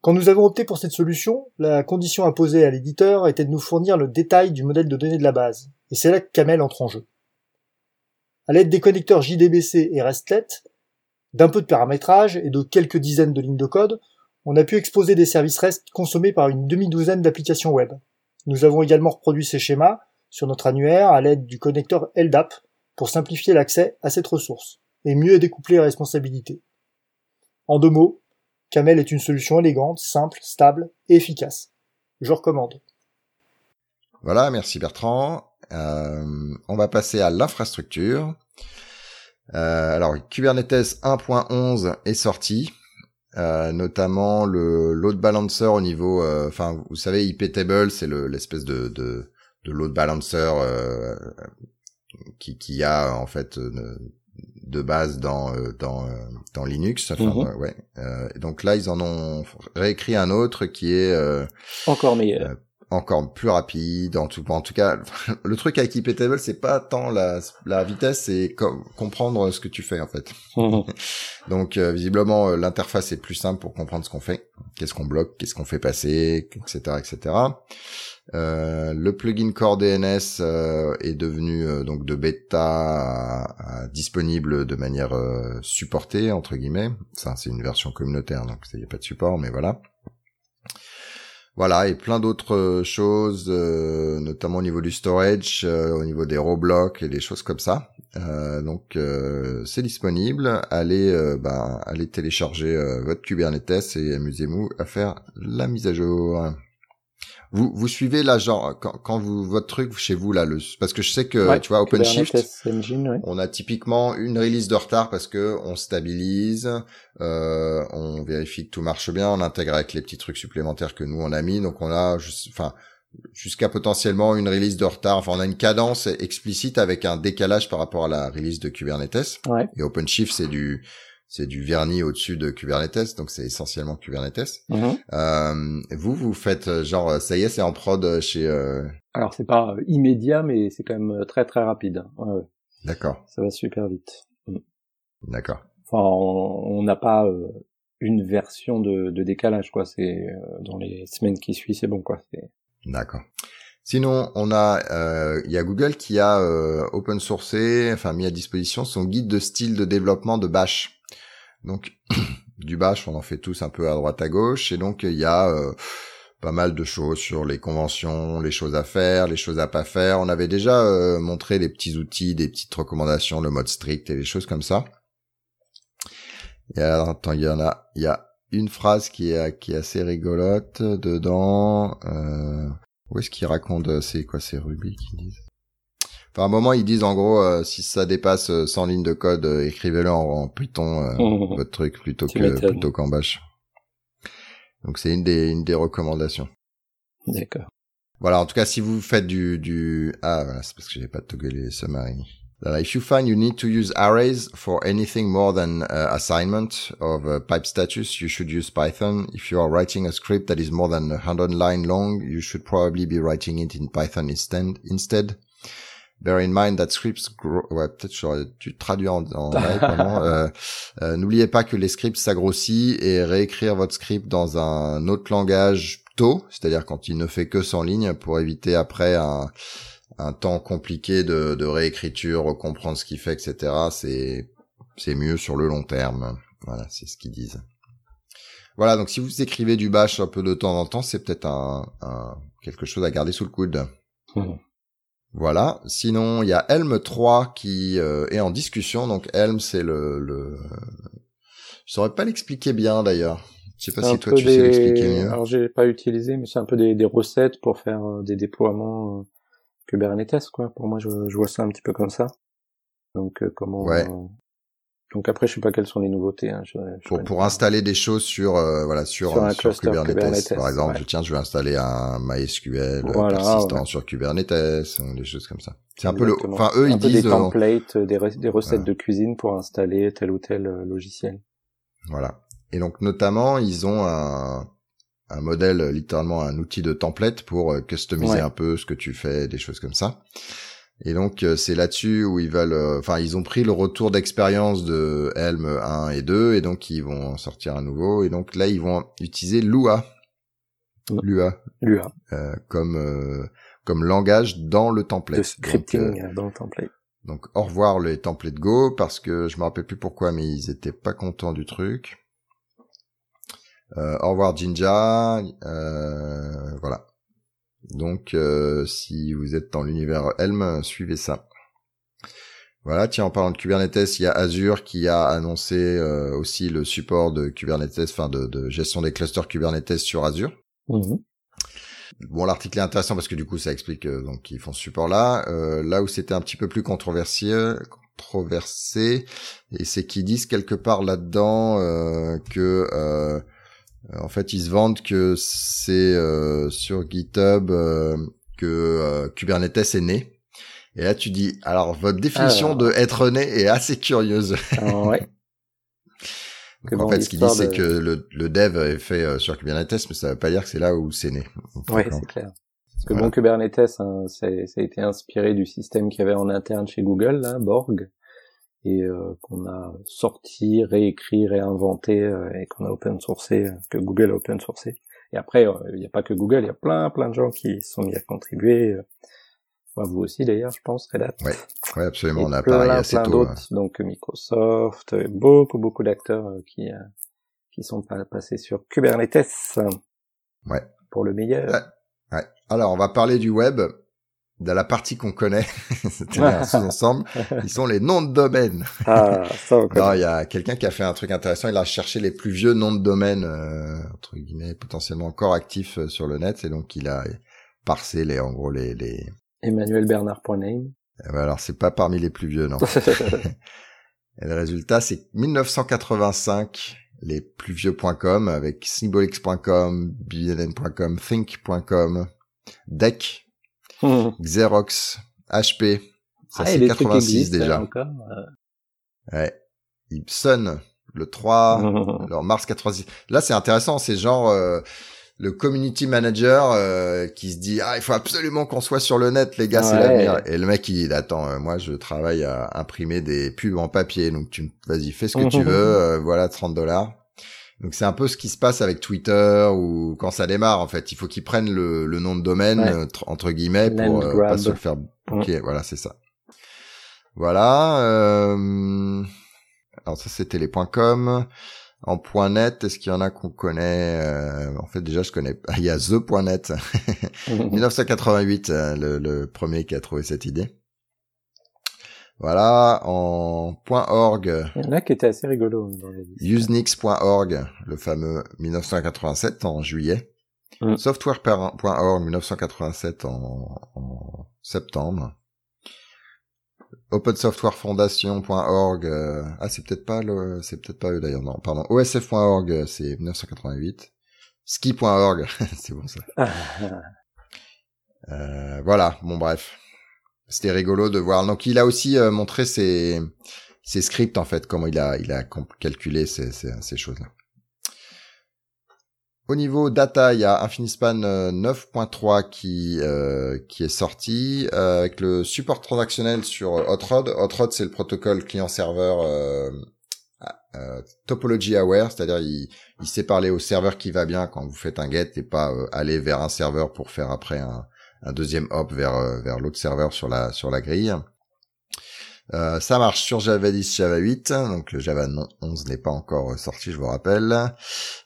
Quand nous avons opté pour cette solution, la condition imposée à l'éditeur était de nous fournir le détail du modèle de données de la base, et c'est là que Camel entre en jeu. À l'aide des connecteurs JDBC et RESTlet, d'un peu de paramétrage et de quelques dizaines de lignes de code, on a pu exposer des services REST consommés par une demi-douzaine d'applications web. Nous avons également reproduit ces schémas sur notre annuaire à l'aide du connecteur LDAP pour simplifier l'accès à cette ressource et mieux découpler les responsabilités. En deux mots, Camel est une solution élégante, simple, stable et efficace. Je recommande. Voilà, merci Bertrand. Euh, on va passer à l'infrastructure. Euh, alors Kubernetes 1.11 est sorti. Euh, notamment le load balancer au niveau, enfin vous savez IP table c'est l'espèce de, de load balancer euh, qui, qui a en fait de base dans dans dans Linux. Enfin, mhm. ouais. donc là ils en ont réécrit un autre qui est encore meilleur encore plus rapide. En tout, en tout cas, [LAUGHS] le truc avec IPTable, c'est pas tant la, la vitesse, c'est comprendre ce que tu fais en fait. [LAUGHS] Donc euh, visiblement, euh, l'interface est plus simple pour comprendre ce qu'on fait, qu'est-ce qu'on bloque, qu'est-ce qu'on fait passer, etc., etc. Euh, le plugin Core DNS euh, est devenu donc de bêta disponible de manière supportée entre guillemets. Ça, c'est une version communautaire, donc il n'y a pas de support, mais voilà. Voilà, et plein d'autres euh, choses, euh, notamment au niveau du storage, euh, au niveau des row-blocks et des choses comme ça. donc c'est disponible. Allez, bah, allez télécharger votre Kubernetes et amusez-vous à faire la mise à jour. Vous, vous suivez là, genre, quand, quand vous, votre truc chez vous là, le, parce que je sais que, tu vois, OpenShift, on a typiquement une release de retard parce que on stabilise, euh, on vérifie que tout marche bien, on intègre avec les petits trucs supplémentaires que nous on a mis, donc on a, enfin, jusqu'à potentiellement une release de retard. Enfin, on a une cadence explicite avec un décalage par rapport à la release de Kubernetes. Ouais. Et OpenShift, c'est du, c'est du vernis au-dessus de Kubernetes, donc c'est essentiellement Kubernetes. Mhm. Euh, vous, vous faites euh, genre, ça y est, c'est en prod chez. Euh... Alors c'est pas immédiat, mais c'est quand même très très rapide. Ouais, D'accord. Ça va super vite. Mm. D'accord. Enfin, on n'a pas euh, une version de, de décalage, quoi. C'est euh, dans les semaines qui suivent, c'est bon, quoi. D'accord. Sinon, on a, il y a Google qui a open sourcé, enfin mis à disposition son guide de style de développement de Bash. Donc [CLEARS THROAT] du bash, on en fait tous un peu à droite à gauche, et donc il y a euh, pas mal de choses sur les conventions, les choses à faire, les choses à pas faire. On avait déjà euh, montré des petits outils, des petites recommandations, le mode strict et les choses comme ça. Et alors, attends, il y en a, il y a une phrase qui est qui est assez rigolote dedans. Euh, où est-ce qu'il raconte C'est quoi C'est Ruby qui disent? Enfin, à un moment, ils disent en gros, euh, si ça dépasse 100 euh, lignes de code, euh, écrivez-le en, Python, votre truc, plutôt que plutôt qu'en Bash. Donc c'est une des une des recommandations. D'accord. Voilà, en tout cas, si vous faites du du ah voilà, c'est parce que j'ai pas togglé summary. if you find you need to use arrays for anything more than uh, assignment of uh, pipe status, you should use Python. If you are writing a script that is more than 100 lines long, you should probably be writing it in Python instead. instead. Bear in mind that scripts grow... Ouais, peut-être j'aurais dû traduire en, en live, [LAUGHS] euh, euh, N'oubliez pas que les scripts s'agrossissent et réécrire votre script dans un autre langage tôt, c'est-à-dire quand il ne fait que 100 lignes pour éviter après un, un temps compliqué de, de réécriture, comprendre ce qu'il fait, etc. C'est c'est mieux sur le long terme. Voilà, c'est ce qu'ils disent. Voilà, donc si vous écrivez du bash un peu de temps en temps, c'est peut-être un, un, quelque chose à garder sous le coude. Mmh. Voilà. Sinon, il y a Helm 3 qui euh, est en discussion. Donc Helm, c'est le, le... Je saurais pas l'expliquer bien d'ailleurs. Je sais pas si toi tu sais l'expliquer mieux. Alors j'ai pas utilisé, mais c'est un peu des, des recettes pour faire euh, des déploiements euh, Kubernetes, quoi. Pour moi, je, je, vois ça un petit peu comme ça. Donc comment ouais. Donc après, je sais pas quelles sont les nouveautés. Hein. Je, pour pour installer des choses sur euh, voilà sur sur, sur Kubernetes, par exemple, je, tiens, je vais installer un MySQL voilà, persistant sur Kubernetes, des choses comme ça. C'est un peu le, enfin eux un ils peu disent des euh, templates, des, des recettes de cuisine pour installer tel ou tel euh, logiciel. Voilà. Et donc notamment, ils ont un un modèle littéralement un outil de template pour customiser un peu ce que tu fais, des choses comme ça. Et donc euh, c'est là-dessus où ils veulent, euh, enfin ils ont pris le retour d'expérience de Helm 1 et 2 et donc ils vont en sortir un nouveau et donc là ils vont utiliser Lua. Lua Lua, euh, comme euh, comme langage dans le template. de Donc, scripting euh, euh, dans le template. donc au revoir les templates Go parce que je me rappelle plus pourquoi mais ils étaient pas contents du truc. Euh, au revoir Jinja, euh, voilà. Donc euh, si vous êtes dans l'univers Helm, suivez ça. Voilà, tiens, en parlant de Kubernetes, il y a Azure qui a annoncé euh, aussi le support de Kubernetes, enfin de, de gestion des clusters Kubernetes sur Azure. Mhm. Bon, l'article est intéressant parce que du coup, ça explique euh, donc qu'ils font ce support-là. Euh, là où c'était un petit peu plus controversé, controversé, et c'est qu'ils disent quelque part là-dedans euh, que euh, en fait ils se vendent que c'est euh, sur GitHub euh, que euh, Kubernetes est né. Et là, tu dis, alors votre définition Alors. de être né est assez curieuse. [LAUGHS] Ah, ouais. [LAUGHS] En fait, ce qu'ils disent, l'histoire c'est que le, le dev est fait euh, sur Kubernetes, mais ça veut pas dire que c'est là où c'est né. D'accord. c'est clair. Parce que Voilà. bon, Kubernetes, hein, ça a été inspiré du système qu'il y avait en interne chez Google, là, Borg, et euh, qu'on a sorti, réécrit, réinventé, euh, et qu'on a open sourcé, euh, que Google a open sourcé. Et après, euh, il n'y a pas que Google, il y a plein, plein de gens qui sont mis à contribuer. bah, vous aussi d'ailleurs, je pense, Red Hat. Ouais, absolument. Et On a plein, assez plein tôt. d'autres, donc Microsoft, beaucoup, beaucoup d'acteurs qui euh, qui sont pas passés sur Kubernetes. Ouais. Pour le meilleur. Ouais. Ouais. Alors, on va parler du web, de la partie qu'on connaît, [LAUGHS] c'est-à-dire un sous-ensemble. Ils sont les noms de domaine. Ah, ça on. [LAUGHS] Non, il y a quelqu'un qui a fait un truc intéressant. Il a cherché les plus vieux noms de domaine, euh, entre guillemets, potentiellement encore actifs euh, sur le net, et donc il a parsé les, en gros, les, les. Emmanuel Bernard.name. Euh, Alors, c'est pas parmi les plus vieux, non. [LAUGHS] Et le résultat, c'est 1985, les plus vieux.com avec symbolics.com, bnn.com, think.com, deck, [LAUGHS] Xerox, HP. Ça, Ah, c'est et des trucs 86 existent, déjà. encore. Ouais. Sun, le 3, [LAUGHS] alors Mars 86. Là, c'est intéressant. C'est genre euh, le community manager euh, qui se dit ah il faut absolument qu'on soit sur le net, les gars, c'est Ouais. l'avenir. Et le mec il dit attends, euh, moi je travaille à imprimer des pubs en papier, donc tu vas-y fais ce que tu [LAUGHS] veux. euh, voilà 30 dollars. Donc c'est un peu ce qui se passe avec Twitter ou quand ça démarre en fait. Il faut qu'ils prennent le, le nom de domaine Ouais. entre guillemets pour euh, pas se le faire. Ok, voilà c'est ça. Voilà. Euh... Alors ça c'était les points .com. En point .net, est-ce qu'il y en a qu'on connaît euh, En fait déjà je connais. Ah, [LAUGHS] Il y a the.net. 1988, [LAUGHS] [LAUGHS] euh, le, le premier qui a trouvé cette idée. Voilà. En .org, Il y en a qui étaient assez rigolos listes. usenix.org, le fameux 1987 en juillet. Mm. Software.org 1987 en, en septembre. OpenSoftwareFoundation.org, euh, ah c'est peut-être pas le, c'est peut-être pas eux d'ailleurs, non, pardon. OSF.org, c'est 1988. Ski.org, [LAUGHS] c'est bon ça. Ah, Euh, voilà, bon bref. C'était rigolo de voir. Donc il a aussi euh, montré ses, scripts en fait, comment il a, calculé ces, choses-là. Au niveau data, il y a Infinispan euh, 9.3 qui euh, qui est sorti euh, avec le support transactionnel sur Hot Rod. Hot Rod, c'est le protocole client-serveur euh, euh, topology aware, c'est-à-dire il, il sait parler au serveur qui va bien quand vous faites un get et pas euh, aller vers un serveur pour faire après un, un deuxième hop vers euh, vers l'autre serveur sur la sur la grille. Euh, ça marche sur Java 10, Java 8, donc le Java non- 11 n'est pas encore euh, sorti, je vous rappelle.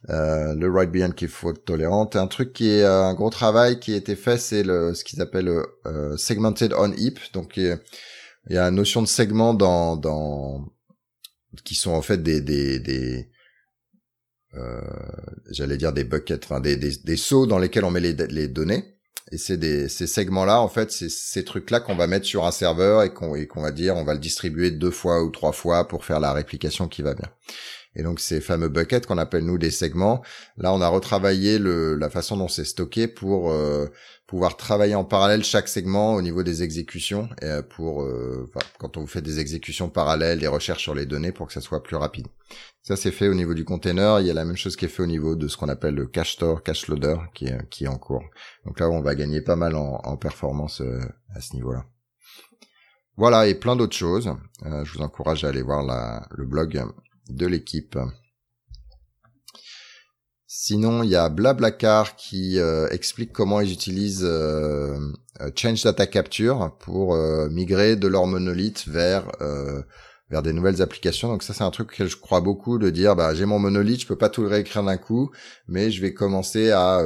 Euh, le write beyond qui est tolérante. Un truc qui est euh, un gros travail qui a été fait, c'est le ce qu'ils appellent euh, segmented on heap. Donc il y a- une notion de segment dans dans qui sont en fait des des des j'allais dire des buckets, enfin des, des des seaux dans lesquels on met les les données. Et c'est des ces segments-là, en fait, c'est ces trucs-là qu'on va mettre sur un serveur et qu'on et qu'on va dire, on va le distribuer deux fois ou trois fois pour faire la réplication qui va bien. Et donc ces fameux buckets qu'on appelle nous des segments, là on a retravaillé le, la façon dont c'est stocké pour euh, pouvoir travailler en parallèle chaque segment au niveau des exécutions et euh, pour euh, quand on fait des exécutions parallèles, des recherches sur les données pour que ça soit plus rapide. Ça c'est fait au niveau du container. Il y a la même chose qui est fait au niveau de ce qu'on appelle le cache store, cache loader qui est, qui est en cours. Donc là on va gagner pas mal en, en performance euh, à ce niveau-là. Voilà, et plein d'autres choses. Euh, je vous encourage à aller voir la, le blog de l'équipe. Sinon, il y a Blablacar qui euh, explique comment ils utilisent euh, Change Data Capture pour migrer de leur monolithe vers vers des nouvelles applications. Donc ça, c'est un truc que je crois beaucoup de dire, bah j'ai mon monolithe, je peux pas tout le réécrire d'un coup, mais je vais commencer à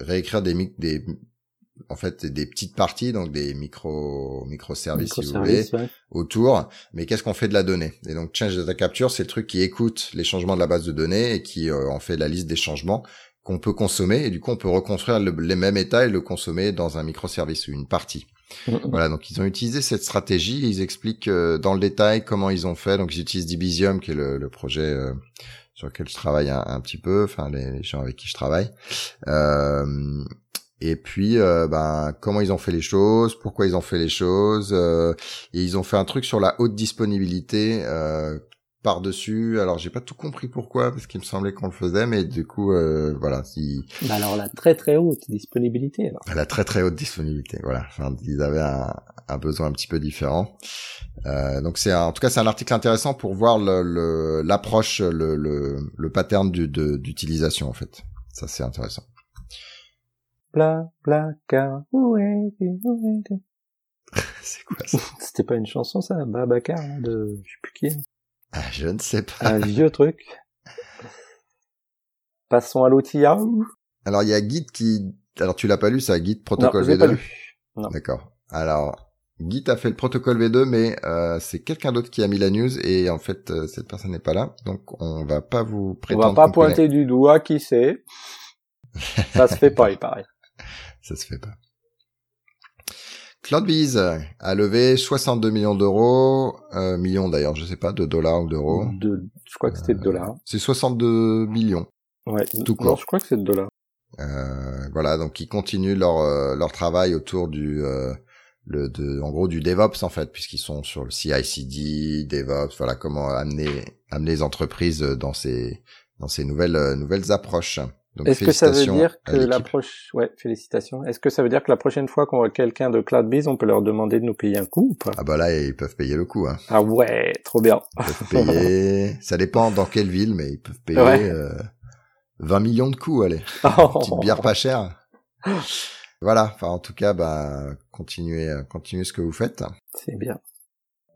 réécrire des, des en fait des petites parties, donc des micro microservices si vous voulez, autour. Mais qu'est-ce qu'on fait de la donnée? Et donc Change Data Capture, c'est le truc qui écoute les changements de la base de données et qui euh, en fait la liste des changements qu'on peut consommer. Et du coup, on peut reconstruire les mêmes états et le consommer dans un microservice ou une partie. Voilà, donc ils ont utilisé cette stratégie. Ils expliquent euh, dans le détail comment ils ont fait. Donc ils utilisent Dibisium, qui est le, projet euh, sur lequel je travaille un, petit peu, enfin les, les, gens avec qui je travaille. Euh, et puis euh, ben comment ils ont fait les choses, pourquoi ils ont fait les choses, euh, et ils ont fait un truc sur la haute disponibilité euh, par dessus. Alors j'ai pas tout compris pourquoi parce qu'il me semblait qu'on le faisait, mais du coup euh, voilà si. Bah alors la très très haute disponibilité. Alors. La très très haute disponibilité, voilà. Enfin, ils avaient un, un besoin un petit peu différent. Euh, donc c'est en tout cas c'est un article intéressant pour voir l'approche, le, le, le, le pattern d'utilisation en fait. Ça c'est intéressant. Car, où es-tu, où es-tu C'est quoi ça? C'était pas une chanson ça, Babacar, de, je sais plus qui. Ah, je ne sais pas. Un vieux truc. Passons à l'outillage. Alors il y a Git qui, alors tu l'as pas lu ça, Git protocole V2. Pas lu. D'accord. Alors Git a fait le protocole V2, mais euh, c'est quelqu'un d'autre qui a mis la news et en fait euh, cette personne n'est pas là, donc on va pas vous prétendre. On va pas pointer du doigt qui c'est. Ça se fait pas, il paraît ça se fait pas. CloudBees a levé 62 millions d'euros, euh, millions d'ailleurs, je sais pas, de dollars ou d'euros. De, je crois que c'était de euh, dollars. C'est 62 millions. Ouais. Tout court. Non, je crois que c'est de dollars. Euh, voilà, donc ils continuent leur euh, leur travail autour du euh, le de en gros du DevOps en fait, puisqu'ils sont sur le CI/CD, DevOps, voilà comment amener amener les entreprises dans ces dans ces nouvelles nouvelles approches. Est-ce que ça veut dire que la prochaine, ouais, félicitations. Est-ce que ça veut dire que la prochaine fois qu'on voit quelqu'un de CloudBees, on peut leur demander de nous payer un coup ou pas? Ah bah là, ils peuvent payer le coup. Hein. Ah ouais, trop bien. Ils peuvent payer. [LAUGHS] ça dépend dans quelle ville, mais ils peuvent payer euh, 20 millions de coups, allez. [LAUGHS] Oh. Petite bière pas chère. voilà. Enfin, en tout cas, bah, continuez, euh, continuez ce que vous faites. C'est bien.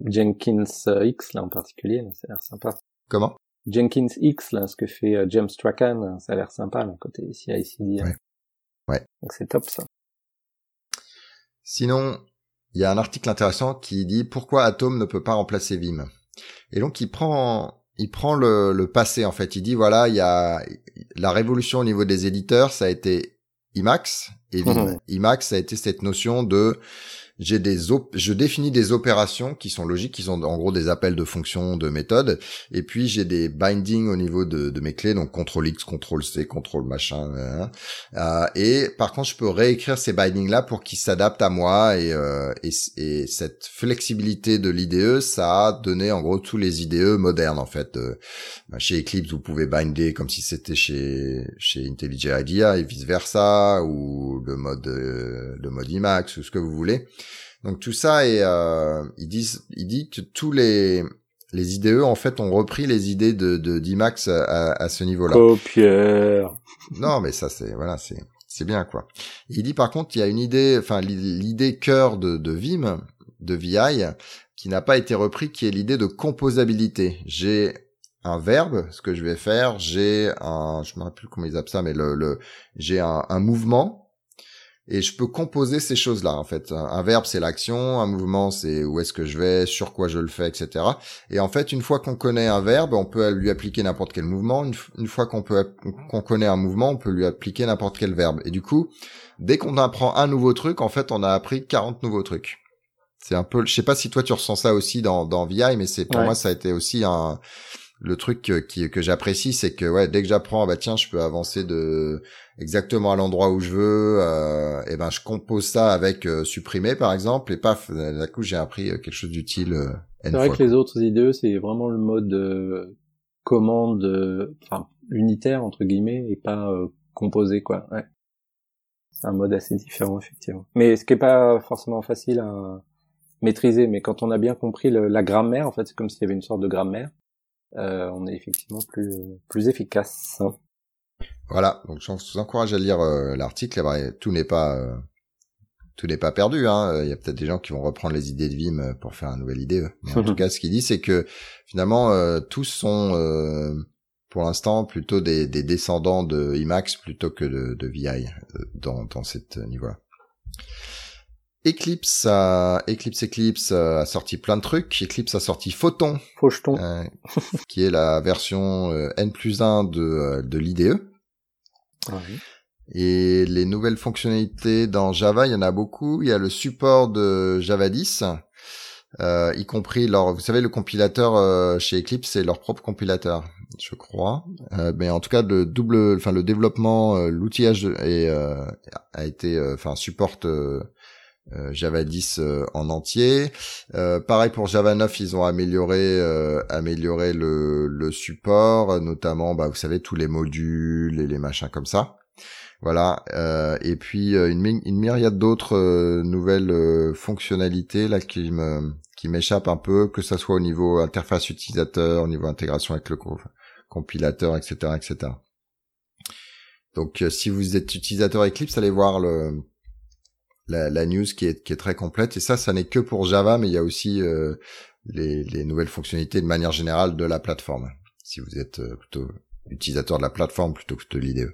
Jenkins X là en particulier, ça a l'air sympa. Comment? Jenkins X, là, ce que fait euh, James Strachan, ça a l'air sympa, là, côté CI/CD. Ouais. ouais. Donc c'est top, ça. Sinon, il y a un article intéressant qui dit pourquoi Atom ne peut pas remplacer Vim? Et donc il prend, il prend le, le passé en fait. Il dit voilà, il y a la révolution au niveau des éditeurs, ça a été Emacs et Vim. [LAUGHS] Emacs, ça a été cette notion de j'ai des je définis des opérations qui sont logiques, qui sont en gros des appels de fonctions, de méthodes, et puis j'ai des bindings au niveau de, de, mes clés, donc contrôle X, contrôle C, contrôle machin. Euh, et par contre, je peux réécrire ces bindings là pour qu'ils s'adaptent à moi et, euh, et, et, cette flexibilité de l'IDE, ça a donné en gros tous les IDE modernes en fait. Euh, chez Eclipse, vous pouvez binder comme si c'était chez chez IntelliJ IDEA et vice versa, ou le mode euh, le mode Emacs ou ce que vous voulez. Donc tout ça et euh, ils disent, il dit que tous les les IDE en fait ont repris les idées de de d'Imax à, à ce niveau-là. Copieur. Non, mais ça c'est voilà, c'est c'est bien quoi. il dit par contre il y a une idée, enfin l'idée cœur de de Vim, de VI, qui n'a pas été repris, qui est l'idée de composabilité. J'ai un verbe, ce que je vais faire, j'ai un, je me rappelle plus comment ils appellent ça, mais le, le j'ai un, un mouvement et je peux composer ces choses-là en fait. Un verbe c'est l'action, un mouvement c'est où est-ce que je vais, sur quoi je le fais, etc. Et en fait, une fois qu'on connaît un verbe, on peut lui appliquer n'importe quel mouvement. Une, fois qu'on peut qu'on connaît un mouvement, on peut lui appliquer n'importe quel verbe. Et du coup, dès qu'on apprend un nouveau truc, en fait, on a appris 40 nouveaux trucs. C'est un peu, je sais pas si toi tu ressens ça aussi dans dans VI, mais c'est pour moi ça a été aussi un le truc que, qui, que j'apprécie, c'est que ouais, dès que j'apprends, bah tiens, je peux avancer de exactement à l'endroit où je veux, euh, et ben je compose ça avec euh, supprimer par exemple, et paf, d'un coup j'ai appris euh, quelque chose d'utile. Euh, c'est vrai que les autres IDE, c'est vraiment le mode euh, commande, enfin unitaire entre guillemets, et pas composé quoi. Ouais. C'est un mode assez différent effectivement. Mais ce qui est pas forcément facile à maîtrisé, mais quand on a bien compris le, la grammaire, en fait, c'est comme s'il y avait une sorte de grammaire. Euh, on est effectivement plus plus efficace. Voilà, donc je vous encourage à lire euh, l'article. Tout n'est pas euh, tout n'est pas perdu. Hein. Il y a peut-être des gens qui vont reprendre les idées de Vim pour faire une nouvelle idée. Mais en [LAUGHS] tout cas, ce qu'il dit, c'est que finalement tous sont pour l'instant plutôt des, des, descendants de Emacs plutôt que de, de VI dans dans cette niveau-là. Eclipse a, Eclipse Eclipse a sorti plein de trucs. Eclipse a sorti Photon. Photon. Euh, [LAUGHS] qui est la version euh, N plus 1 de, euh, de l'IDE. Et les nouvelles fonctionnalités dans Java, il y en a beaucoup. Il y a le support de Java 10, euh, y compris leur, vous savez, le compilateur chez Eclipse, c'est leur propre compilateur, je crois. mais en tout cas, le double, enfin le développement, l'outillage est, a été, enfin supporte euh, Java 10 euh, en entier. Euh, pareil pour Java 9, ils ont amélioré amélioré le, support, notamment, bah, vous savez, tous les modules et les machins comme ça. Voilà. et puis une, myriade d'autres nouvelles fonctionnalités là qui me m'échappent un peu, que ça soit au niveau interface utilisateur, au niveau intégration avec le compilateur, etc., etc. Donc, si vous êtes utilisateur Eclipse, allez voir le la, la, news qui est, qui est très complète. Et ça, ça n'est que pour Java, mais il y a aussi euh, les, les, nouvelles fonctionnalités de manière générale de la plateforme. Si vous êtes euh, plutôt utilisateur de la plateforme plutôt que de l'IDE.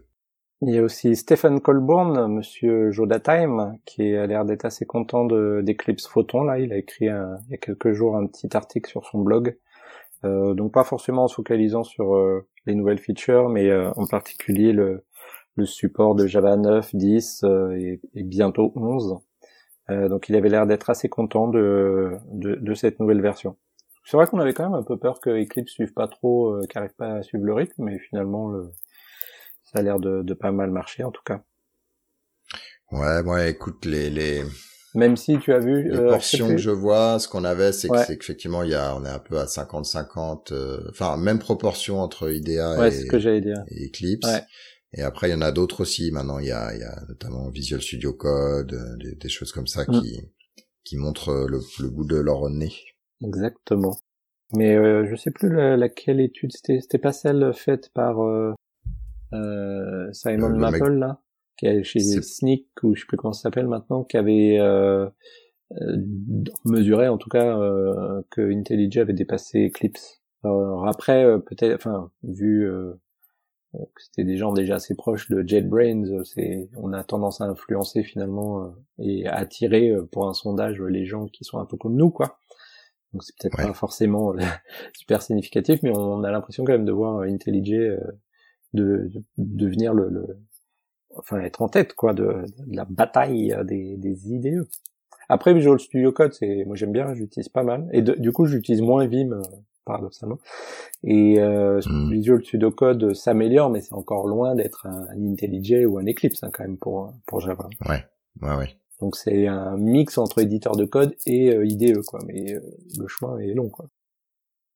Il y a aussi Stephen Colborn, monsieur Jodatime, qui a l'air d'être assez content d'Eclipse Photon. Là, il a écrit il y a quelques jours un petit article sur son blog. Euh, donc pas forcément en se focalisant sur euh, les nouvelles features, mais en particulier le, le support de Java 9, 10 euh, et, bientôt 11. Euh, donc il avait l'air d'être assez content de, de, cette nouvelle version. C'est vrai qu'on avait quand même un peu peur que Eclipse suive pas trop, euh, qu'arrive pas à suivre le rythme, mais finalement le, ça a l'air de, de pas mal marcher en tout cas. Ouais, ouais, écoute les les même si tu as vu les portions que je vois, ce qu'on avait, c'est qu'effectivement il y a, on est un peu à 50-50, enfin même proportion entre IDEA et, et, Eclipse. Ouais. Et après, il y en a d'autres aussi. Maintenant, il y a, il y a notamment Visual Studio Code, euh, des, des choses comme ça mm. qui, qui montrent euh, le, le, bout de leur nez. Exactement. Mais euh, je sais plus laquelle étude c'était. C'était pas celle faite par euh, euh, Simon Maple là, qui est chez Sneak ou je sais plus comment ça s'appelle maintenant, qui avait euh, mesuré en tout cas que IntelliJ avait dépassé Eclipse. Alors après, peut-être, enfin, vu c'était des gens déjà assez proches de JetBrains, euh, c'est on a tendance à influencer finalement euh, et à attirer euh, pour un sondage les gens qui sont un peu comme nous quoi. Donc c'est peut-être pas forcément [LAUGHS] super significatif, mais on a l'impression quand même de voir IntelliJ de, devenir le, le, enfin être en tête quoi de, la bataille des, des IDE. Après Visual Studio Code, c'est moi j'aime bien, j'utilise pas mal et du coup j'utilise moins Vim paradoxalement. Et euh, mm. Visual Studio Code s'améliore, mais c'est encore loin d'être un, IntelliJ ou un Eclipse hein, quand même pour pour Java. Ouais, ouais, ouais. Donc c'est un mix entre éditeur de code et euh, IDE quoi, mais euh, le chemin est long quoi.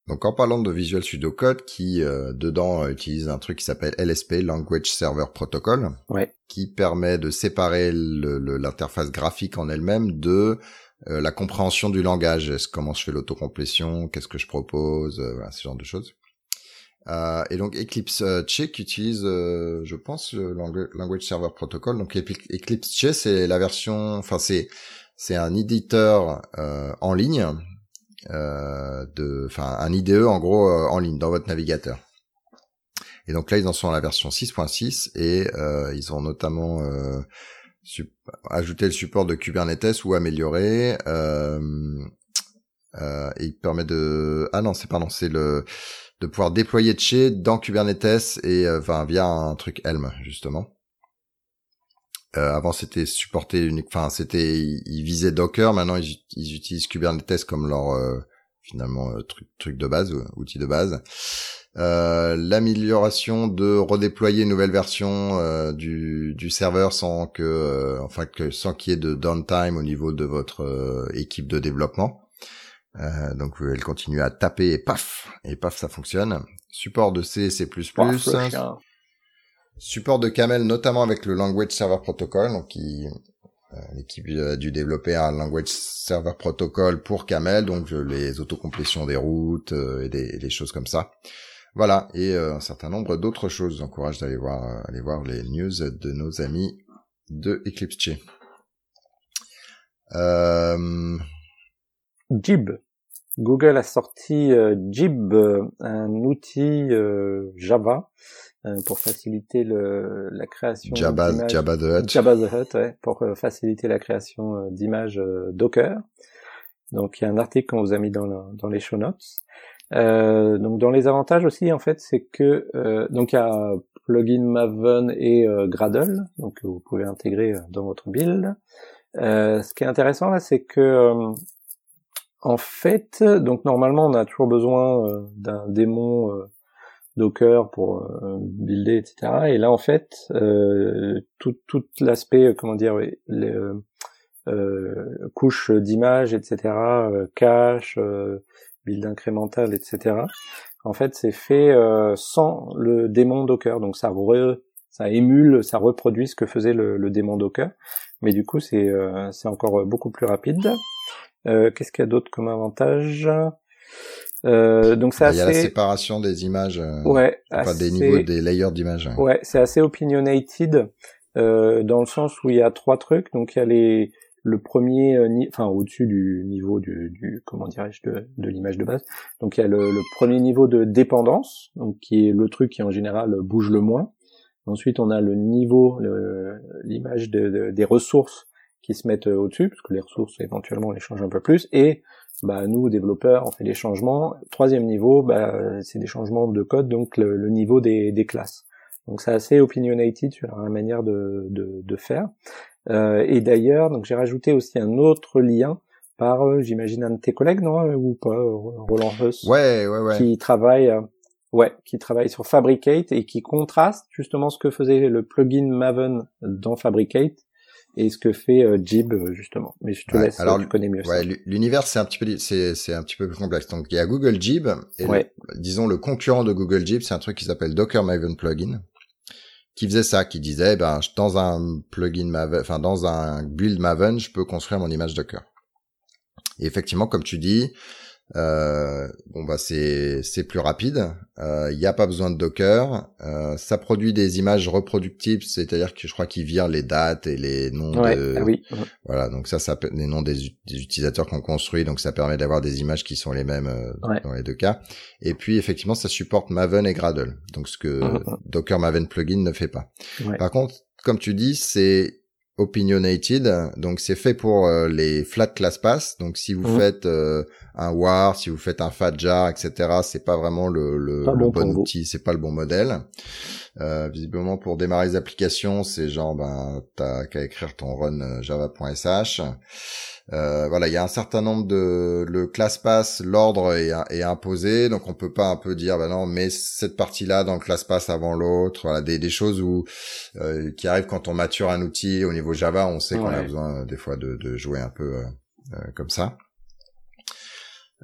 Donc en parlant de Visual Studio Code, qui euh, dedans utilise un truc qui s'appelle LSP, Language Server Protocol, ouais. qui permet de séparer l'interface graphique en elle-même de euh, la compréhension du langage, comment je fais l'autocomplétion, qu'est-ce que je propose, euh, voilà, ce genre de choses. Euh, et donc Eclipse Check utilise, je pense, le Language Server Protocol. Donc Eclipse Check, c'est la version, enfin c'est c'est un éditeur en ligne, de, enfin un IDE en gros en ligne dans votre navigateur. Et donc là, ils en sont à la version 6.6 et ils ont notamment ajouter le support de Kubernetes ou améliorer. Euh, euh, et il permet de ah non c'est pardon c'est le de pouvoir déployer chez dans Kubernetes et euh, enfin via un truc Helm justement. Euh, avant c'était supporté unique, enfin c'était ils visaient Docker, maintenant ils, ils utilisent Kubernetes comme leur euh, finalement truc truc de base, outil de base. Euh, l'amélioration de redéployer une nouvelle version euh, du, du serveur sans que, euh, enfin que sans qu'il y ait de downtime au niveau de votre équipe de développement. donc elle continue à taper et paf et paf ça fonctionne. Support de C, C++. Support de Camel notamment avec le Language Server Protocol, donc qui l'équipe a dû développer un language server protocol pour Camel, donc les autocomplétions des routes et des, des, choses comme ça. Voilà, et un certain nombre d'autres choses. J'encourage d'aller voir, aller voir les news de nos amis de Eclipse Euh... Jib. Google a sorti euh, Jib, un outil euh, Java euh, pour faciliter le, la création Jabba, Jabba the Hutt. Jabba the Hutt, ouais, pour faciliter la création d'images Docker. Donc il y a un article qu'on vous a mis dans, dans les show notes. Euh, donc dans les avantages aussi en fait c'est que euh, donc il y a plugin Maven et Gradle donc vous pouvez intégrer dans votre build. ce qui est intéressant là c'est que en fait, donc normalement on a toujours besoin euh, d'un démon euh, Docker pour euh, builder, etc. Et là en fait, tout, tout l'aspect, comment dire, les couches d'images, etc., cache, build incrémental, etc. En fait, c'est fait sans le démon Docker, donc ça ça émule, ça reproduit ce que faisait le, le démon Docker, mais du coup c'est c'est encore beaucoup plus rapide. Euh, qu'est-ce qu'il y a d'autre comme avantage? Euh, donc c'est assez... Il y a la séparation des images, euh, ouais, enfin des niveaux, des layers d'images. Ouais, c'est assez opinionated euh, dans le sens où il y a trois trucs. Donc il y a les le premier, euh, enfin au-dessus du niveau du, du comment dirais-je de, de l'image de base. Donc il y a le, le, premier niveau de dépendance, donc qui est le truc qui en général bouge le moins. Ensuite on a le niveau, l'image de, des ressources qui se mettent euh, au-dessus, parce que les ressources éventuellement on les change un peu plus, et bah, nous développeurs on fait des changements. Troisième niveau, bah, c'est des changements de code, donc le, niveau des, des, classes. Donc c'est assez opinionated sur la manière de, de, de faire. Euh, et d'ailleurs, donc j'ai rajouté aussi un autre lien par, euh, j'imagine, un de tes collègues, non Ou pas, Roland Huss Ouais, ouais, ouais. Qui travaille, ouais, qui travaille sur Fabricate et qui contraste justement ce que faisait le plugin Maven dans Fabricate et ce que fait euh, Jib euh, justement. Mais je te laisse, alors, tu connais mieux. Ouais, l'univers c'est un petit peu c'est c'est un petit peu plus complexe. Donc il y a Google Jib et disons le concurrent de Google Jib, c'est un truc qui s'appelle Docker Maven Plugin qui faisait ça, qui disait ben dans un plugin Maven, enfin dans un build Maven, je peux construire mon image Docker. Et effectivement, comme tu dis, euh, bon bah c'est c'est plus rapide. Il euh, n'y a pas besoin de Docker. Euh, ça produit des images reproductibles, c'est-à-dire que je crois qu'il vire les dates et les noms de. Ah oui. Voilà, donc ça, ça les noms des, utilisateurs qu'on construit, donc ça permet d'avoir des images qui sont les mêmes euh, dans les deux cas. Et puis effectivement, ça supporte Maven et Gradle, donc ce que [LAUGHS] Docker Maven plugin ne fait pas. Par contre, comme tu dis, c'est opinionated, donc c'est fait pour euh, les flat class pass. Donc si vous mhm. faites euh, un war, si vous faites un fat jar, etc., c'est pas vraiment le, le, bon, outil, c'est pas le bon modèle. Euh, visiblement pour démarrer les applications, c'est genre ben t'as qu'à écrire ton run java.sh. Euh, voilà, il y a un certain nombre de le class pass, l'ordre est, imposé, donc on peut pas un peu dire bah non, mais cette partie-là dans le class pass avant l'autre, voilà, des, des choses où euh, qui arrivent quand on mature un outil au niveau Java, on sait qu'on a besoin des fois de, de jouer un peu euh, comme ça.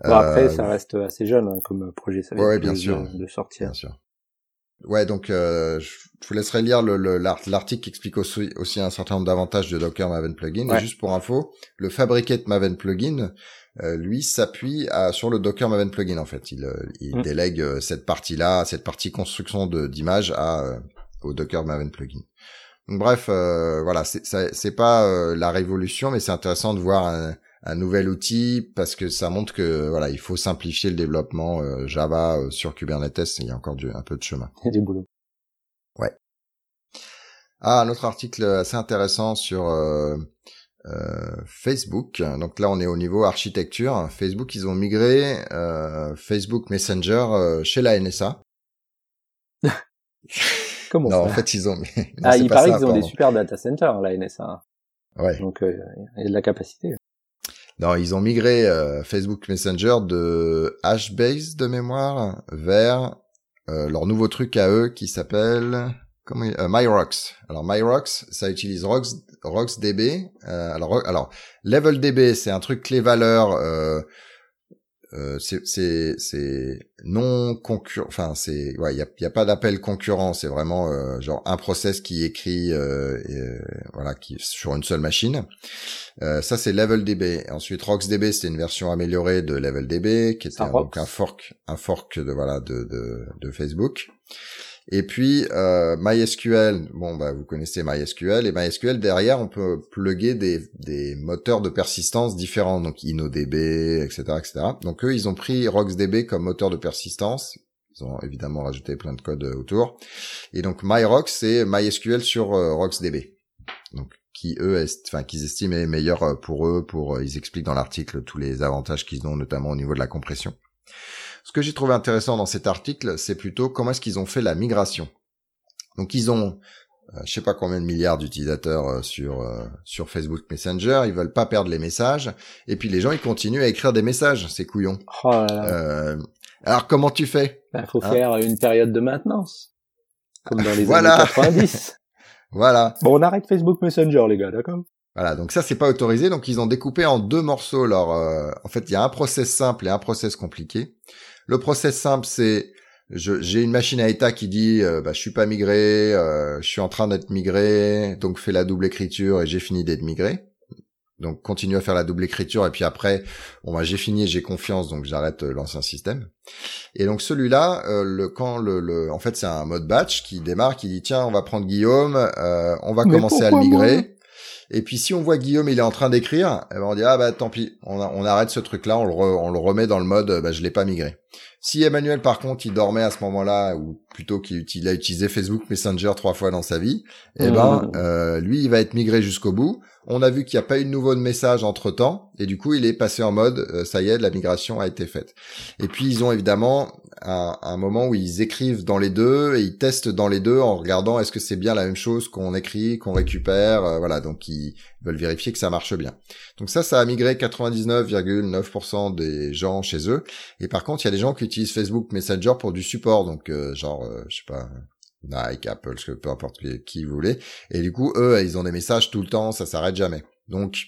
Bon, après, ça reste assez jeune hein, comme projet, ça va bien sûr. De, sortir. Bien sûr. Ouais, donc euh, je vous laisserai lire l'article qui explique aussi, aussi, un certain nombre d'avantages de Docker Maven Plugin. Et juste pour info, le Fabricate Maven Plugin, euh, lui, s'appuie sur le Docker Maven Plugin en fait. Il, euh, il mm. délègue euh, cette partie-là, cette partie construction d'images à au Docker Maven Plugin. Donc bref, voilà, c'est pas la révolution, mais c'est intéressant de voir un, un nouvel outil parce que ça montre que voilà, il faut simplifier le développement euh, Java euh, sur Kubernetes. Il y a encore du, un peu de chemin. Il y a du boulot. Ah, un autre article assez intéressant sur euh, Facebook. Donc là, on est au niveau architecture. Facebook, ils ont migré Facebook Messenger chez la NSA. [LAUGHS] Comment non, en fait, ils ont. [LAUGHS] ah, il paraît qu'ils ont des super data centers, la NSA. Ouais. Donc, il y a de la capacité. Non, ils ont migré euh, Facebook Messenger de HBase de mémoire vers euh, leur nouveau truc à eux qui s'appelle comment euh, MyRocks. Alors MyRocks, ça utilise Rocks, RocksDB. alors alors LevelDB, c'est un truc clé valeur euh, c'est c'est c'est non concurrent enfin c'est ouais il y a, y a pas d'appel concurrent c'est vraiment euh, genre un process qui écrit euh, et, voilà qui sur une seule machine ça c'est LevelDB ensuite RocksDB c'était une version améliorée de LevelDB qui était un, donc un fork un fork de voilà de de, de Facebook et puis euh, MySQL, bon bah vous connaissez MySQL et MySQL derrière on peut plugger des, des moteurs de persistance différents, donc InnoDB, etc., etc. Donc eux ils ont pris RocksDB comme moteur de persistance. Ils ont évidemment rajouté plein de codes autour. Et donc MyRocks c'est MySQL sur euh, RocksDB. Donc qui eux, enfin qu'ils estiment est meilleur euh, pour eux, pour ils expliquent dans l'article tous les avantages qu'ils ont notamment au niveau de la compression. Ce que j'ai trouvé intéressant dans cet article, c'est plutôt comment est-ce qu'ils ont fait la migration. Donc ils ont euh, je sais pas combien de milliards d'utilisateurs euh, sur euh, sur Facebook Messenger, ils veulent pas perdre les messages et puis les gens ils continuent à écrire des messages, c'est couillons. Oh alors comment tu fais? Il bah, faut hein? faire une période de maintenance comme dans les années 90. [LAUGHS] voilà. Bon, on arrête Facebook Messenger les gars, d'accord? Voilà, donc ça c'est pas autorisé, donc ils ont découpé en deux morceaux. Alors, en fait, il y a un process simple et un process compliqué. Le process simple, c'est j'ai une machine à état qui dit euh, bah, je suis pas migré, euh, je suis en train d'être migré, donc fais la double écriture et j'ai fini d'être migré. Donc continue à faire la double écriture et puis après, bon bah j'ai fini, j'ai confiance, donc j'arrête euh, l'ancien système. Et donc celui-là, le quand le, en fait c'est un mode batch qui démarre, qui dit tiens on va prendre Guillaume, on va commencer à le migrer. Et puis si on voit Guillaume, il est en train d'écrire, eh ben, on dit ah bah tant pis, on, on arrête ce truc-là, on le, on le remet dans le mode bah je l'ai pas migré. Si Emmanuel, par contre, il dormait à ce moment-là, ou plutôt qu'il a utilisé Facebook Messenger trois fois dans sa vie, eh ben, mmh. euh, lui, il va être migré jusqu'au bout. On a vu qu'il n'y a pas eu de nouveau de message entre temps, et du coup, il est passé en mode, euh, ça y est, la migration a été faite. Et puis, ils ont évidemment un, un, moment où ils écrivent dans les deux et ils testent dans les deux en regardant est-ce que c'est bien la même chose qu'on écrit, qu'on récupère, euh, voilà. Donc, ils veulent vérifier que ça marche bien. Donc ça, ça a migré 99,9% des gens chez eux. Et par contre, il y a des gens qui utilisent Facebook Messenger pour du support, donc euh, genre, je sais pas, Nike, Apple, que peu importe qui, vous voulez. Et du coup, eux, ils ont des messages tout le temps, ça s'arrête jamais. Donc,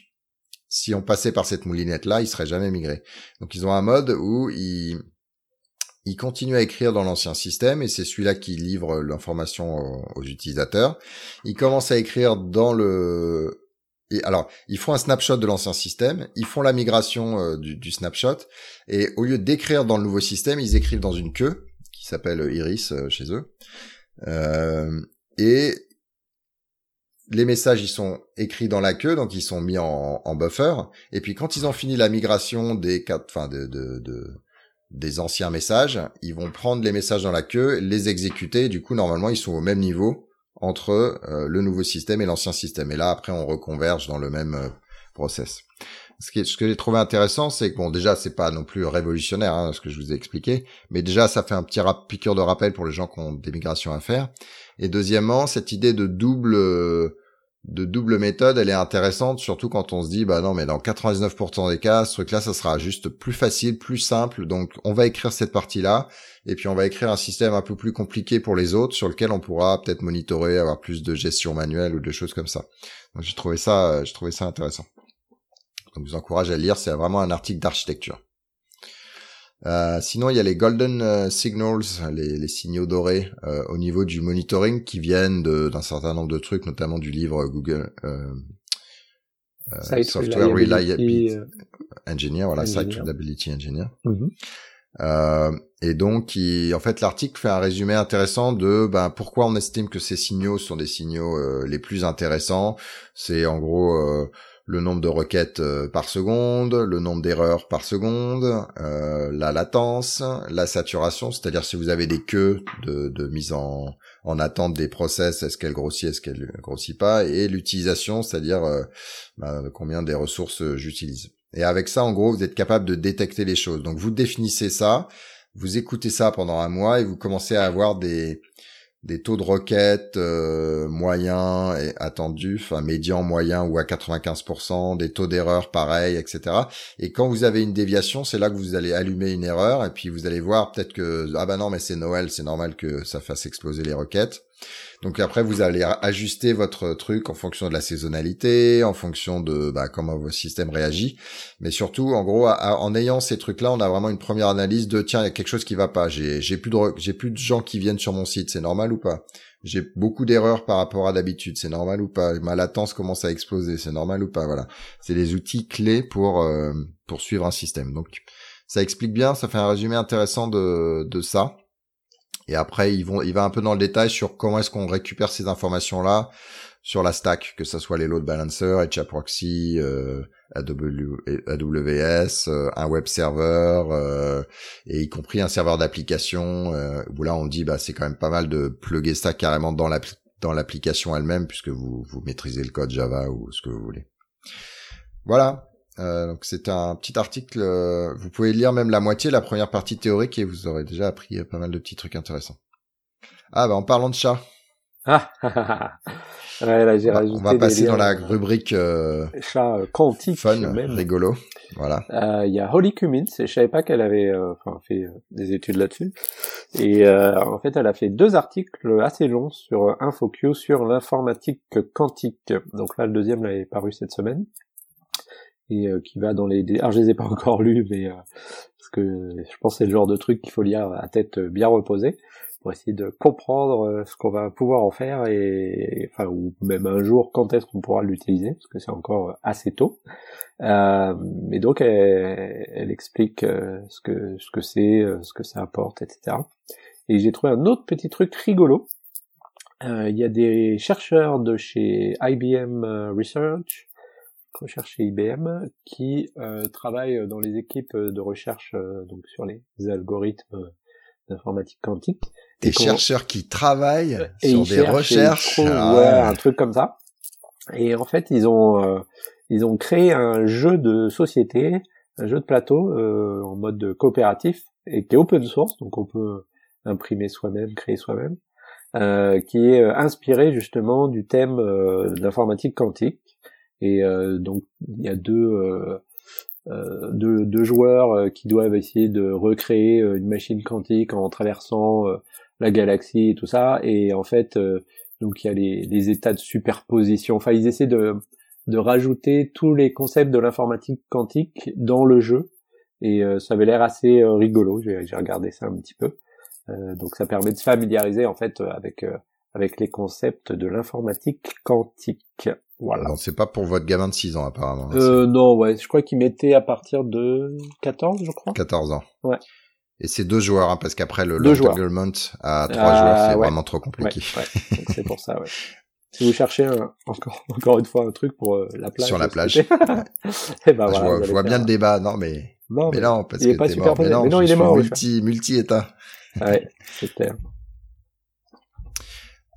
si on passait par cette moulinette-là, ils seraient jamais migrés. Donc, ils ont un mode où ils, ils continuent à écrire dans l'ancien système et c'est celui-là qui livre l'information aux, utilisateurs. Ils commencent à écrire dans le et alors, ils font un snapshot de l'ancien système, ils font la migration euh, du, snapshot, et au lieu d'écrire dans le nouveau système, ils écrivent dans une queue, qui s'appelle Iris euh, chez eux. Euh, et les messages, ils sont écrits dans la queue, donc ils sont mis en, buffer. Et puis quand ils ont fini la migration des quatre, enfin de, de, des anciens messages, ils vont prendre les messages dans la queue, les exécuter. du coup, normalement, ils sont au même niveau entre euh, le nouveau système et l'ancien système. Et là, après, on reconverge dans le même euh, process. Ce, que j'ai trouvé intéressant, c'est que bon, déjà, c'est pas non plus révolutionnaire, hein, ce que je vous ai expliqué, mais déjà, ça fait un petit rap piqûre de rappel pour les gens qui ont des migrations à faire. Et deuxièmement, cette idée de double de double méthode, elle est intéressante, surtout quand on se dit, bah non, mais dans 99% des cas, ce truc-là, ça sera juste plus facile, plus simple. Donc, on va écrire cette partie-là, et puis on va écrire un système un peu plus compliqué pour les autres, sur lequel on pourra peut-être monitorer, avoir plus de gestion manuelle ou de choses comme ça. Donc, j'ai trouvé ça, j'ai trouvé ça intéressant. Donc, je vous encourage à lire, c'est vraiment un article d'architecture. Euh, sinon, il y a les golden euh, signals, les, signaux dorés euh, au niveau du monitoring qui viennent d'un certain nombre de trucs, notamment du livre Google Software Reliability, Engineer, voilà, Site Reliability Engineer. Mhm. et donc, en fait, l'article fait un résumé intéressant de ben, pourquoi on estime que ces signaux sont des signaux les plus intéressants. C'est en gros le nombre de requêtes euh, par seconde, le nombre d'erreurs par seconde, euh, la latence, la saturation, c'est-à-dire si vous avez des queues de, de mise en, en attente des process, est-ce qu'elle grossit, est-ce qu'elle grossit pas, et l'utilisation, c'est-à-dire euh, bah, combien des ressources j'utilise. Et avec ça, en gros, vous êtes capable de détecter les choses. Donc vous définissez ça, vous écoutez ça pendant un mois et vous commencez à avoir des des taux de requête euh, moyens et attendus, enfin médian moyen ou à 95%, des taux d'erreur pareil, etc. Et quand vous avez une déviation, c'est là que vous allez allumer une erreur et puis vous allez voir peut-être que ah bah non mais c'est Noël, c'est normal que ça fasse exploser les requêtes. Donc après, vous allez ajuster votre truc en fonction de la saisonnalité, en fonction de bah, comment votre système réagit. Mais surtout, en gros, en ayant ces trucs-là, on a vraiment une première analyse de tiens, il y a quelque chose qui va pas. J'ai, plus de, j'ai plus de gens qui viennent sur mon site. C'est normal ou pas? J'ai beaucoup d'erreurs par rapport à d'habitude. C'est normal ou pas? Ma latence commence à exploser. C'est normal ou pas? Voilà. C'est les outils clés pour euh, suivre un système. Donc ça explique bien. Ça fait un résumé intéressant de ça. Et après, vont, il va un peu dans le détail sur comment est-ce qu'on récupère ces informations-là sur la stack, que ce soit les load balancers, HAProxy, euh, AWS, euh, un web server, euh, et y compris un serveur d'application, euh, où là on dit bah c'est quand même pas mal de plugger ça carrément dans la dans l'application elle-même, puisque vous, vous maîtrisez le code Java ou ce que vous voulez. Voilà, euh, donc c'est un petit article. Euh, vous pouvez lire même la moitié, la première partie théorique, et vous aurez déjà appris euh, pas mal de petits trucs intéressants. Ah bah en parlant de chat. [LAUGHS] Ah, ouais, là j'ai rajouté. On va passer dans la rubrique euh, chat quantique, fun, même. rigolo. Voilà. Il y a Holly Cummins, et je savais pas qu'elle avait enfin fait des études là-dessus. Et en fait, elle a fait deux articles assez longs sur InfoQ sur l'informatique quantique. Donc là, le deuxième là, est paru cette semaine et euh, qui va dans les... Alors je les ai pas [LAUGHS] encore lus, mais euh, parce que je pense que c'est le genre de truc qu'il faut lire à tête bien reposée pour essayer de comprendre euh, ce qu'on va pouvoir en faire et enfin ou même un jour quand est-ce qu'on pourra l'utiliser parce que c'est encore assez tôt. Euh, donc elle, elle explique ce que ce que c'est, ce que ça apporte, etc. Et j'ai trouvé un autre petit truc rigolo. Il y a des chercheurs de chez IBM Research recherche chez IBM qui euh, travaille dans les équipes de recherche euh, donc sur les algorithmes d'informatique quantique. Des chercheurs qui travaillent sur des recherches, ah ouais, un truc comme ça. Et en fait, ils ont euh, ils ont créé un jeu de société, un jeu de plateau euh, en mode coopératif et qui est open source, donc on peut imprimer soi-même, créer soi-même, euh, qui est inspiré justement du thème de l'informatique quantique et euh, donc il y a deux, euh, euh, deux, deux, joueurs qui doivent essayer de recréer une machine quantique en traversant la galaxie et tout ça. Et en fait, donc il y a les, les, états de superposition. Enfin, ils essaient de, de rajouter tous les concepts de l'informatique quantique dans le jeu. Et ça avait l'air assez rigolo. J'ai regardé ça un petit peu. donc ça permet de se familiariser en fait avec avec les concepts de l'informatique quantique. Voilà. c'est pas pour votre gamin de 6 ans apparemment. Euh, non, ouais, je crois qu'il mettait à partir de 14, je crois. 14 ans. Ouais. Et c'est deux joueurs, hein, parce qu'après le l'entanglement à trois ah, joueurs, c'est vraiment trop compliqué. Ouais, ouais. [LAUGHS] c'est pour ça, ouais. Si vous cherchez encore, encore une fois un truc pour euh, la plage. Sur la plage. et [LAUGHS] eh ben, voilà, je vois, bien le débat. Non, mais, non, mais, non, parce il que est pas super mort. Mais non, mais non, il est mort. Multi, multi-état. Ouais, c'est clair.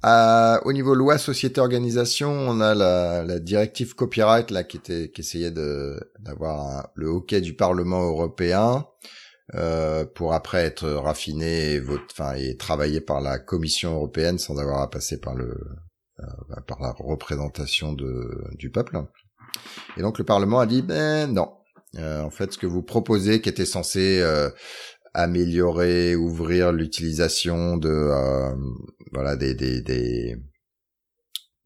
Euh, au niveau loi, société, organisation, on a la, la directive copyright là qui était qui essayait de d'avoir le hockey du Parlement européen euh, pour après être raffiné et vote, enfin et travaillé par la Commission européenne sans avoir à passer par le euh, bah, par la représentation de du peuple. Et donc le Parlement a dit ben non. Euh, en fait, ce que vous proposez, qui était censé euh, améliorer, ouvrir l'utilisation de euh, voilà des des des,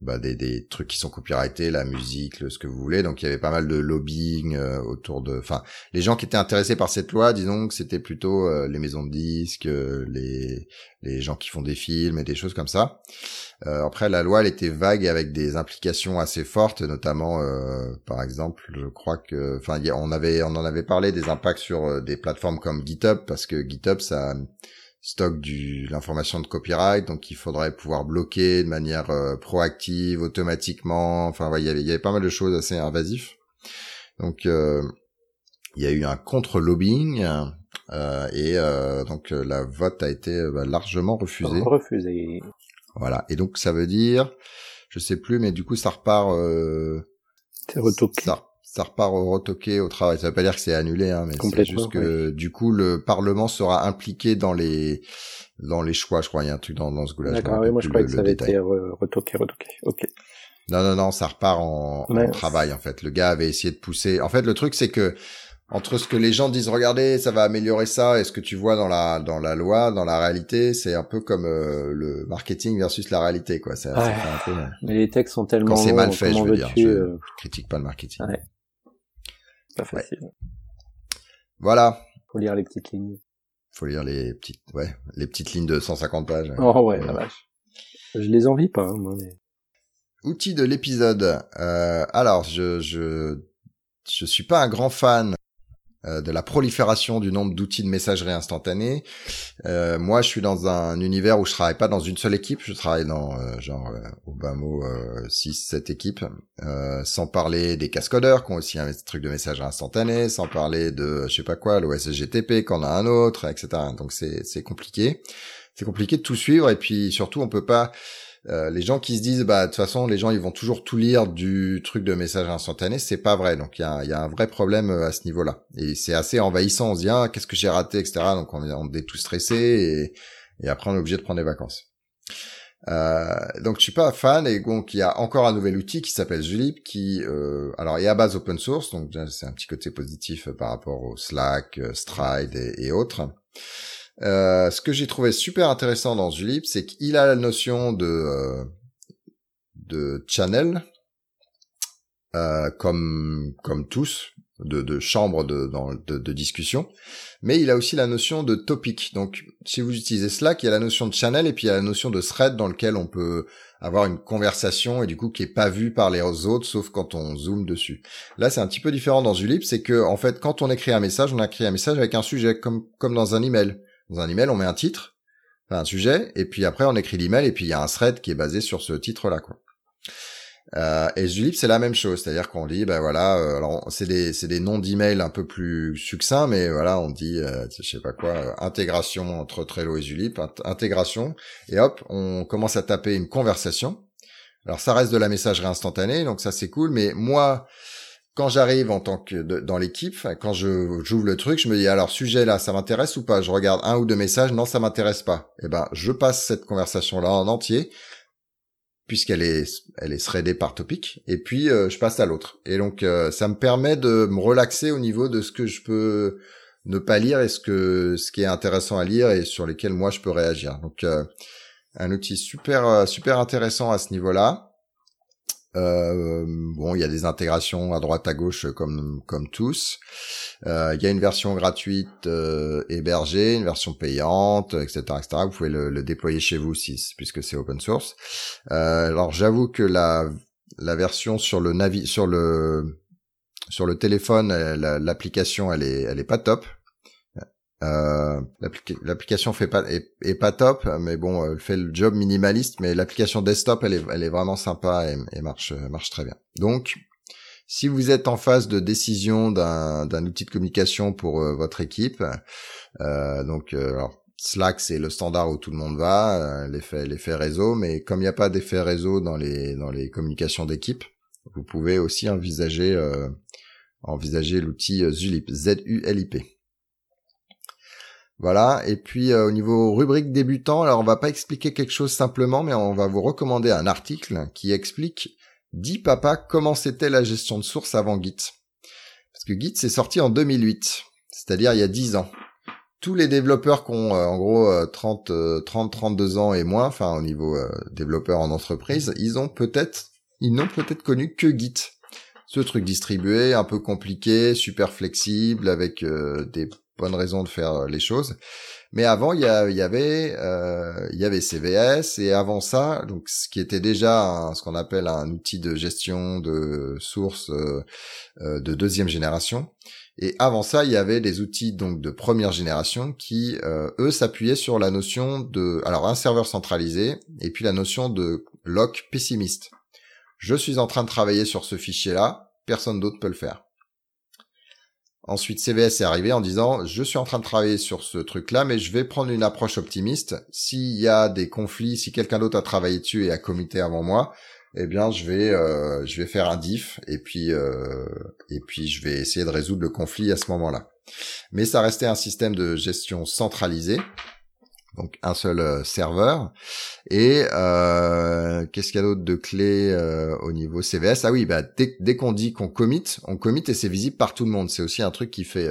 bah, des des trucs qui sont copyrightés, la musique, le, ce que vous voulez. Donc il y avait pas mal de lobbying euh, autour de, enfin les gens qui étaient intéressés par cette loi, disons que c'était plutôt euh, les maisons de disques, les les gens qui font des films et des choses comme ça. Euh, après, la loi, elle était vague avec des implications assez fortes, notamment, euh, par exemple, je crois que, enfin, on avait, on en avait parlé des impacts sur euh, des plateformes comme GitHub, parce que GitHub, ça stocke du l'information de copyright, donc il faudrait pouvoir bloquer de manière proactive, automatiquement. Enfin, il y avait, il y avait pas mal de choses assez invasives. Donc, il y a eu un contre-lobbying. et donc la vote a été bah, largement refusée. Refusée. Voilà. Et donc ça veut dire, je sais plus, mais du coup ça repart. Euh, c'est retoqué. Ça, ça repart retoqué au travail. Ça veut pas dire que c'est annulé, hein, mais c'est juste que du coup le Parlement sera impliqué dans les dans les choix. Je crois il y a un truc dans, dans ce goulage. D'accord. Oui, moi je croyais que ça avait été retoqué, retoqué. Ok. Non, non, non, ça repart en, en travail en fait. Le gars avait essayé de pousser. En fait, le truc c'est que entre ce que les gens disent, regardez, ça va améliorer ça, et ce que tu vois dans la dans la loi, dans la réalité, c'est un peu comme euh, le marketing versus la réalité, quoi. Ça, ça Ouais. fait un peu, euh, Mais les textes sont tellement quand c'est mal fait, je veux dire. euh, je critique pas le marketing. Ouais. Pas facile. Voilà. Faut lire les petites lignes. Faut lire les petites, ouais, les petites lignes de 150 pages. Oh ouais, la vache. Je les envie pas, hein, moi. Mais... Outils de l'épisode. Euh, alors, je, je, je suis pas un grand fan euh, de la prolifération du nombre d'outils de messagerie instantanée. Euh, moi, je suis dans un univers où je travaille pas dans une seule équipe. Je travaille dans euh, genre euh, au bas mot euh, 6 7 équipes, euh, sans parler des cascodeurs qui ont aussi un truc de messagerie instantanée, sans parler de je sais pas quoi, l'OSGTP qu'on a un autre, etc. Donc c'est c'est compliqué. C'est compliqué de tout suivre et puis surtout on peut pas euh, les gens qui se disent bah de toute façon les gens ils vont toujours tout lire du truc de message instantané c'est pas vrai. Donc il y a, y a un vrai problème euh, à ce niveau là et c'est assez envahissant. On se dit ah qu'est-ce que j'ai raté etc donc on est, tout stressé et, et après on est obligé de prendre des vacances. Euh, donc je suis pas fan. Et donc il y a encore un nouvel outil qui s'appelle Julip qui euh, alors est à base open source. Donc c'est un petit côté positif euh, par rapport au Slack, Stride et autres. Euh, ce que j'ai trouvé super intéressant dans Julip, c'est qu'il a la notion de euh, de channel euh, comme comme tous de, de chambre de, de, de discussion, mais il a aussi la notion de topic. Donc, si vous utilisez Slack, il y a la notion de channel et puis il y a la notion de thread dans lequel on peut avoir une conversation et du coup qui est pas vue par les autres sauf quand on zoome dessus. Là, c'est un petit peu différent dans Julip, c'est que en fait, quand on écrit un message, on écrit un message avec un sujet comme comme dans un email. Dans un email, on met un titre, un sujet, et puis après on écrit l'email et puis il y a un thread qui est basé sur ce titre-là, quoi. Euh, et Julip, c'est la même chose, c'est-à-dire qu'on dit, ben voilà, euh, alors c'est des c'est des noms d'email un peu plus succincts, mais voilà, on dit, euh, je sais pas quoi, euh, intégration entre Trello et Julip, int- intégration, et hop, on commence à taper une conversation. Alors ça reste de la messagerie instantanée, donc ça c'est cool, mais moi, quand j'arrive en tant que dans l'équipe, quand je j'ouvre le truc, je me dis alors sujet là, ça m'intéresse ou pas? Je regarde un ou deux messages, non, ça m'intéresse pas. Eh ben, je passe cette conversation là en entier puisqu'elle est elle est threadée par topic et puis euh, je passe à l'autre. Et donc euh, ça me permet de me relaxer au niveau de ce que je peux ne pas lire et ce que ce qui est intéressant à lire et sur lesquels moi je peux réagir. Donc euh, un outil super euh, super intéressant à ce niveau-là. Euh, bon, il y a des intégrations à droite à gauche comme comme tous. Euh, il y a une version gratuite euh, hébergée, une version payante, etc., etc. Vous pouvez le, le déployer chez vous si, puisque c'est open source. Euh, alors j'avoue que la la version sur le navi sur le sur le téléphone, la- l'application elle est elle est pas top. Euh, l'applica- l'application fait pas est, pas top, mais bon, elle fait le job minimaliste. Mais l'application desktop, elle est vraiment sympa et, marche marche très bien. Donc si vous êtes en phase de décision d'un outil de communication pour euh, votre équipe, euh, donc euh, Slack c'est le standard où tout le monde va, l'effet l'effet réseau, mais comme il n'y a pas d'effet réseau dans les dans les communications d'équipe, vous pouvez aussi envisager envisager l'outil Zulip, Z-U-L-I-P. Voilà, et puis euh, au niveau rubrique débutant, alors on va pas expliquer quelque chose simplement, mais on va vous recommander un article qui explique Dis papa comment c'était la gestion de source avant Git? Parce que Git c'est sorti en 2008, c'est-à-dire il y a 10 ans. Tous les développeurs qui ont euh, en gros euh, 30 euh, 30 32 ans et moins, enfin au niveau euh, développeur en entreprise, ils ont peut-être ils n'ont peut-être connu que Git. Ce truc distribué, un peu compliqué, super flexible avec des bonnes raisons de faire euh, les choses. Mais avant, il y, a- il y avait, euh, avait CVS et avant ça, donc ce qui était déjà ce qu'on appelle un outil de gestion de sources euh, de deuxième génération. Et avant ça, il y avait des outils donc de première génération qui, eux, s'appuyaient sur la notion de, alors un serveur centralisé et puis la notion de lock pessimiste. Je suis en train de travailler sur ce fichier-là, personne d'autre peut le faire. Ensuite, CVS est arrivé en disant, je suis en train de travailler sur ce truc-là, mais je vais prendre une approche optimiste. S'il y a des conflits, si quelqu'un d'autre a travaillé dessus et a comité avant moi, eh bien, je vais, euh, je vais faire un diff et puis, euh, et puis je vais essayer de résoudre le conflit à ce moment-là. Mais ça restait un système de gestion centralisé. Donc un seul euh, serveur. Et euh, qu'est-ce qu'il y a d'autre de clé euh, au niveau CVS Ah oui, bah dès, qu'on dit qu'on commit, on commit et c'est visible par tout le monde. C'est aussi un truc qui fait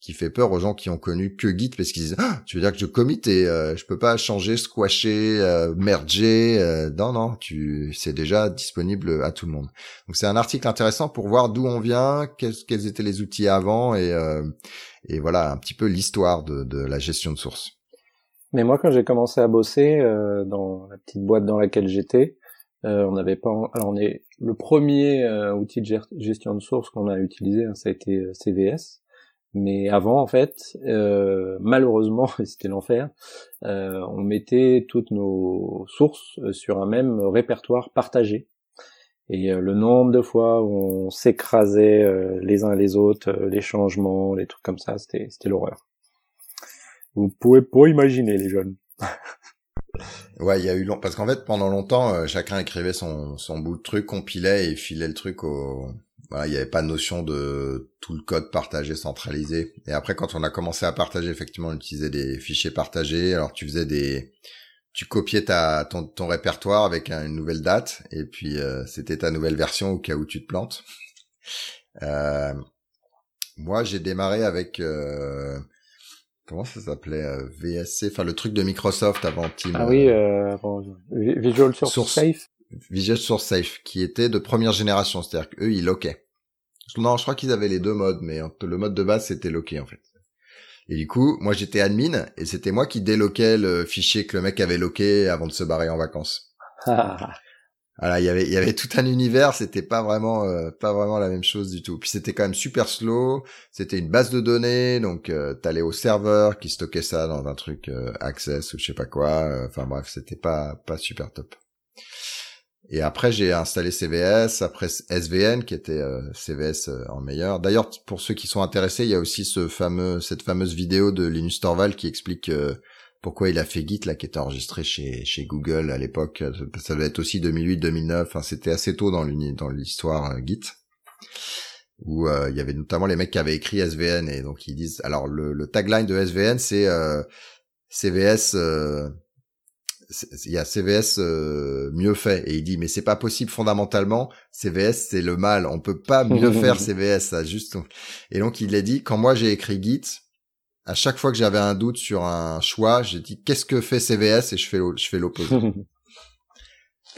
qui fait peur aux gens qui ont connu que Git parce qu'ils disent ah, tu veux dire que je commit et je peux pas changer, squasher, merger non non, tu c'est déjà disponible à tout le monde. Donc c'est un article intéressant pour voir d'où on vient, quels, étaient les outils avant et et voilà un petit peu l'histoire de, de la gestion de source. Mais moi, quand j'ai commencé à bosser euh, dans la petite boîte dans laquelle j'étais, euh, on n'avait pas. Alors, on est le premier euh, outil de gestion de source qu'on a utilisé, hein, ça a été euh, CVS. Mais avant, en fait, euh, malheureusement, [LAUGHS] c'était l'enfer, euh, on mettait toutes nos sources sur un même répertoire partagé. Et le nombre de fois où on s'écrasait les uns les autres, les changements, les trucs comme ça, c'était l'horreur. Vous pouvez pas imaginer les jeunes. [LAUGHS] ouais, il y a eu long parce qu'en fait pendant longtemps chacun écrivait son son bout de truc, compilait et filait le truc au voilà, il n'y avait pas de notion de tout le code partagé, centralisé. Et après, quand on a commencé à partager, effectivement, on utilisait des fichiers partagés. Alors, tu faisais des, tu copiais ta ton, ton répertoire avec une nouvelle date, et puis euh, c'était ta nouvelle version au cas où tu te plantes. Euh, moi, j'ai démarré avec euh, comment ça s'appelait euh, VSC, enfin le truc de Microsoft avant Team. Ah oui, euh, avant Visual Source, Source Safe. Visual Source Safe, qui était de première génération, c'est-à-dire qu'eux, ils loquaient. Non, je crois qu'ils avaient les deux modes, mais le mode de base, c'était loqué, en fait. Et du coup, moi, j'étais admin, et c'était moi qui déloquais le fichier que le mec avait loqué avant de se barrer en vacances. Voilà, il y avait, tout un univers, c'était pas vraiment, euh, pas vraiment la même chose du tout. Puis c'était quand même super slow, c'était une base de données, donc euh, t'allais au serveur qui stockait ça dans un truc euh, Access ou je sais pas quoi. euh, Enfin bref, c'était pas, pas super top. Et après, j'ai installé CVS, après SVN, qui était CVS en meilleur. D'ailleurs, pour ceux qui sont intéressés, il y a aussi ce fameux, cette fameuse vidéo de Linus Torvald qui explique pourquoi il a fait Git, là, qui était enregistré chez, chez Google à l'époque. Ça devait être aussi 2008-2009. Enfin, c'était assez tôt dans l'histoire euh, Git. Où euh, il y avait notamment les mecs qui avaient écrit SVN. Et donc, ils disent... Alors, le, le tagline de SVN, c'est CVS il y a CVS euh, mieux fait et il dit mais c'est pas possible fondamentalement CVS c'est le mal on peut pas mieux [LAUGHS] faire CVS ça juste et donc il a dit quand moi j'ai écrit Git à chaque fois que j'avais un doute sur un choix j'ai dit qu'est-ce que fait CVS et je fais je fais l'opposé. [LAUGHS]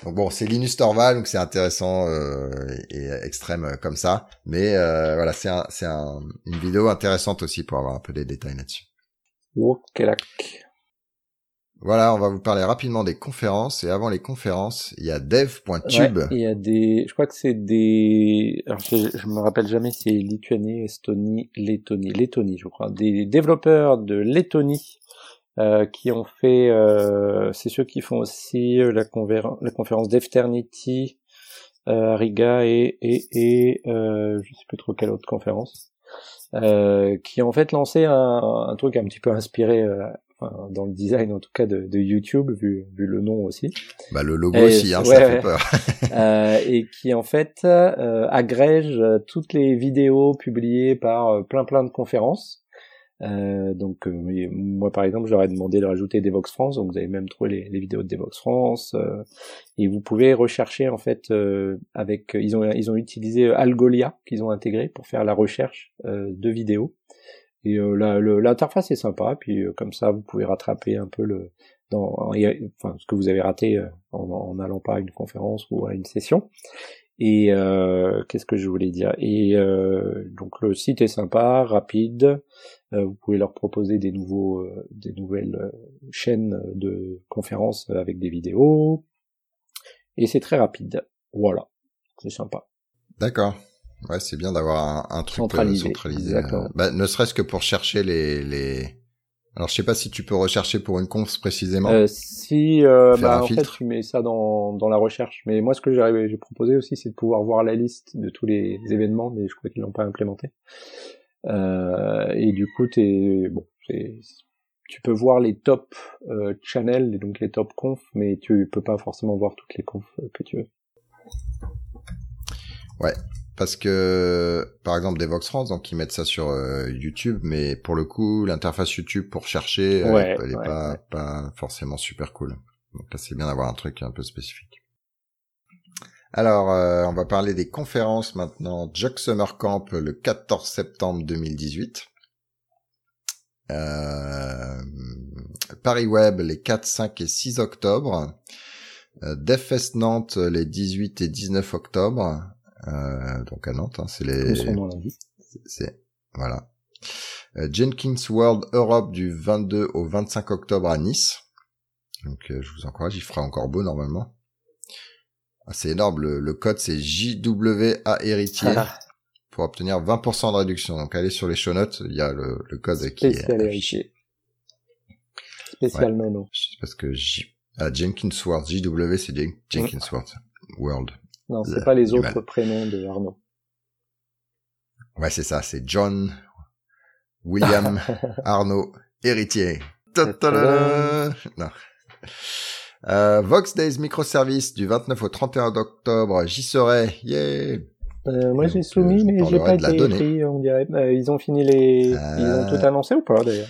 Donc bon c'est Linus Torvald donc c'est intéressant euh, et, extrême euh, comme ça. Mais euh, voilà c'est un, c'est un, une vidéo intéressante aussi pour avoir un peu des détails là-dessus. Ok, voilà, on va vous parler rapidement des conférences. Et avant les conférences, il y a dev.tube. Ouais, il y a des, je crois que c'est des, alors je, je me rappelle jamais si c'est Lituanie, Estonie, Lettonie, Lettonie, je crois, des développeurs de Lettonie euh, qui ont fait, euh, c'est ceux qui font aussi euh, la, la conférence d'Efternity euh, à Riga et et, et euh, je sais plus trop quelle autre conférence. Euh, qui ont en fait lancé un, un truc un petit peu inspiré euh, enfin, dans le design en tout cas de, de, YouTube, vu, vu le nom aussi. Bah le logo et, aussi, hein, ouais, ça fait peur. [LAUGHS] euh, et qui en fait euh, agrège toutes les vidéos publiées par euh, plein plein de conférences. Euh, donc moi par exemple j'aurais demandé de rajouter Devox France donc vous avez même trouvé les, les vidéos de Devox France et vous pouvez rechercher en fait avec ils ont ils ont utilisé Algolia qu'ils ont intégré pour faire la recherche de vidéos et euh, l'interface est sympa, puis euh, comme ça vous pouvez rattraper un peu le ce que vous avez raté euh, en, en allant pas à une conférence ou à une session. Et qu'est-ce que je voulais dire? Et donc le site est sympa, rapide. Vous pouvez leur proposer des nouveaux, des nouvelles chaînes de conférences avec des vidéos. Et c'est très rapide. Voilà, c'est sympa. D'accord. Ouais, c'est bien d'avoir un, un, truc centralisé. centralisé. Bah, ne serait-ce que pour chercher les, les. Alors, je sais pas si tu peux rechercher pour une conf précisément. Euh, si, euh, bah, en fait, tu mets ça dans, dans la recherche. Mais moi, ce que j'ai proposé aussi, c'est de pouvoir voir la liste de tous les événements, mais je crois qu'ils l'ont pas implémenté. Euh, et du coup, t'es bon, tu peux voir les top euh, channels, donc les top confs, mais tu peux pas forcément voir toutes les confs que tu veux. Ouais, parce que par exemple Devox France donc ils mettent ça sur euh, YouTube mais pour le coup l'interface YouTube pour chercher Ouais, elle est ouais, pas ouais. pas forcément super cool. Donc là c'est bien d'avoir un truc un peu spécifique. Alors euh, on va parler des conférences maintenant. Jock Summer Camp le 14 septembre 2018 euh, Paris Web les 4, 5 et 6 octobre. Euh, DevFest Nantes les 18 et 19 octobre donc à Nantes, hein, c'est les, c'est voilà. Euh, Jenkins World Europe du 22 au 25 octobre à Nice. Donc euh, je vous encourage, il fera encore beau normalement. Ah, c'est énorme, le, le code c'est JWA héritier Ah, pour obtenir 20% de réduction. Donc allez sur les show notes, il y a le, le code qui est spécial héritier. Spécial nono. Je sais que J... ah, Jenkins World, JW c'est Jen- Jenkins World World. Non, c'est pas les autres prénoms de Arnaud. Ouais, c'est ça, c'est John William [LAUGHS] Arnaud héritier. Non. Euh, Vox Days Microservice du 29 au 31 octobre, j'y serai. Yeah. Euh, moi j'ai soumis, euh, je mais j'ai pas été pris, on dirait. Euh, ils ont fini les. Ils ont tout annoncé ou pas d'ailleurs?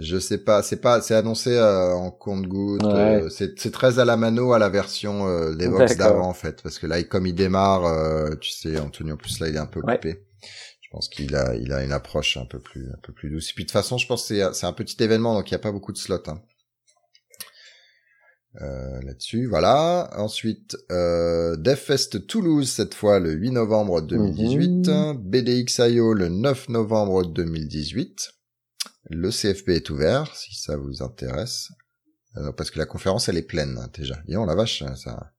Je sais pas, c'est pas, c'est annoncé euh, en compte-goutte. Ouais. euh, c'est c'est très à la mano à la version euh, des d'avant en fait, parce que là, comme il démarre, euh, tu sais, Anthony en plus là, il est un peu Ouais. occupé. Je pense qu'il a, il a une approche un peu plus, un peu plus douce. Et puis de toute façon, je pense que c'est, c'est un petit événement, donc il y a pas beaucoup de slots. Hein. Euh, là-dessus, voilà. Ensuite, euh, DevFest Toulouse cette fois le 8 novembre 2018, Mhm. BDXIO le 9 novembre 2018. Le CFP est ouvert si ça vous intéresse, Euh, parce que la conférence elle est pleine hein, déjà. Et on la vache, ça,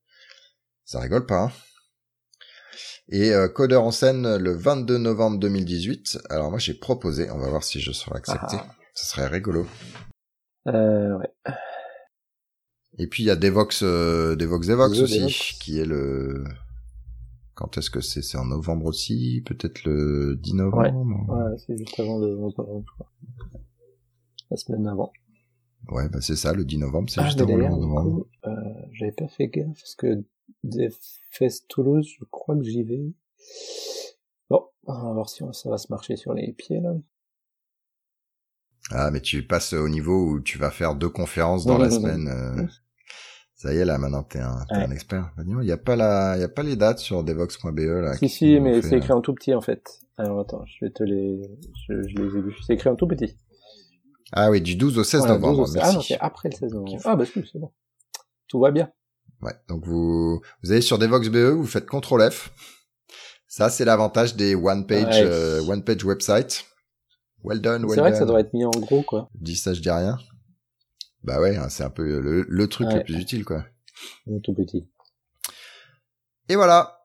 ça rigole pas. hein. Et euh, Codeur en scène le 22 novembre 2018. Alors moi j'ai proposé, on va voir si je serai accepté. Ah. Ce serait rigolo. euh, ouais. Et puis il y a Devox, euh, Devox Devox aussi, Devox. qui est le. Quand est-ce que c'est? C'est en novembre aussi, peut-être le 10 novembre? Ouais, c'est juste avant le 11 novembre, je crois. La semaine avant. Ouais, bah c'est ça, le 10 novembre, c'est Ah, juste avant le d'ailleurs, 11 du novembre. euh, j'avais pas fait gaffe parce que des Fest Toulouse, je crois que j'y vais. Bon, on va voir si ça va se marcher sur les pieds là. Ah, mais tu passes au niveau où tu vas faire deux conférences dans la semaine. euh, Ça y est, là, maintenant, t'es un, Ouais. un expert. Bah, Il y a pas la, il y a pas les dates sur devox.be, là. Si si, mais c'est écrit en tout petit en fait. Alors attends, je vais te les, je, je les ai vus. C'est écrit en tout petit. Ah oui, du 12 au 16 Voilà, novembre, 12 au- Ah non, merci. c'est après le 16 novembre. Ah bah si, c'est bon. Tout va bien. Ouais, donc vous, vous allez sur devox.be, vous faites CTRL F. Ça, c'est l'avantage des one page, Ouais. euh, one page website. Well done, well C'est vrai que done. ça doit être mis en gros quoi. Je dis ça, je dis rien. Bah ouais, hein, c'est un peu le, le truc Ouais. le plus utile, quoi. Tout petit. Et voilà.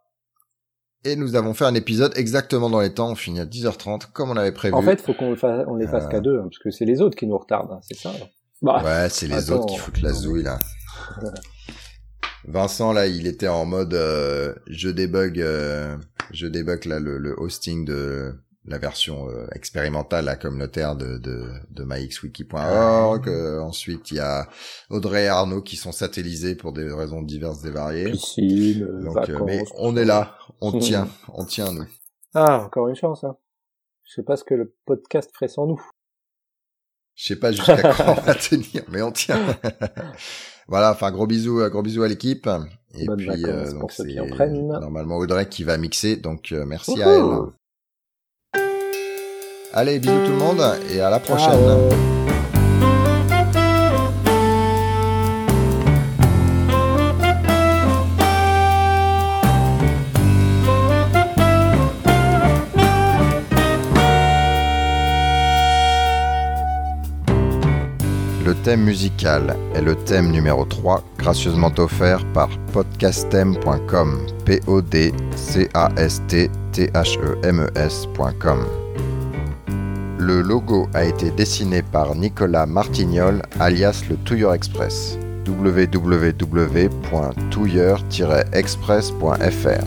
Et nous avons fait un épisode exactement dans les temps. On finit à 10h30, comme on avait prévu. En fait, faut qu'on le fasse, on les fasse Euh. qu'à deux, hein, parce que c'est les autres qui nous retardent, hein, c'est ça. Bah, Ouais, c'est les Attends, autres qui foutent la zouille, là. [LAUGHS] Vincent, là, il était en mode euh, je débug, euh, je débug là le, le hosting de la version euh, expérimentale, la communautaire de, de, de myxwiki.org. Euh, ensuite, il y a Audrey et Arnaud qui sont satellisés pour des raisons diverses et variées. piscine, euh, Donc, euh, mais on est là, on Mhm. tient, on tient, nous. Ah, encore une chance, hein. Je sais pas ce que le podcast ferait sans nous. Je sais pas jusqu'à [LAUGHS] quand on va tenir, mais on tient. [LAUGHS] voilà, enfin gros bisous, euh, gros bisous à l'équipe. Et puis euh, donc c'est normalement Audrey qui va mixer, donc euh, merci à elle. Allez, bisous tout le monde et à la prochaine. Ciao. Le thème musical est le thème numéro 3, gracieusement offert par podcastem.com. P-O-D-C-A-S-T-T-H-E-M-E-S.com. Le logo a été dessiné par Nicolas Martignol, alias le Touilleur Express. www.touilleur-express.fr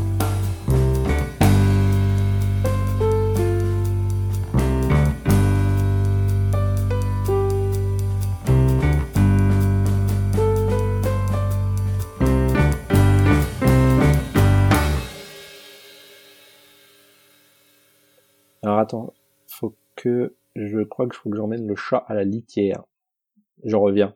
Alors attends, que je crois que faut que j'emmène le chat à la litière. Je reviens.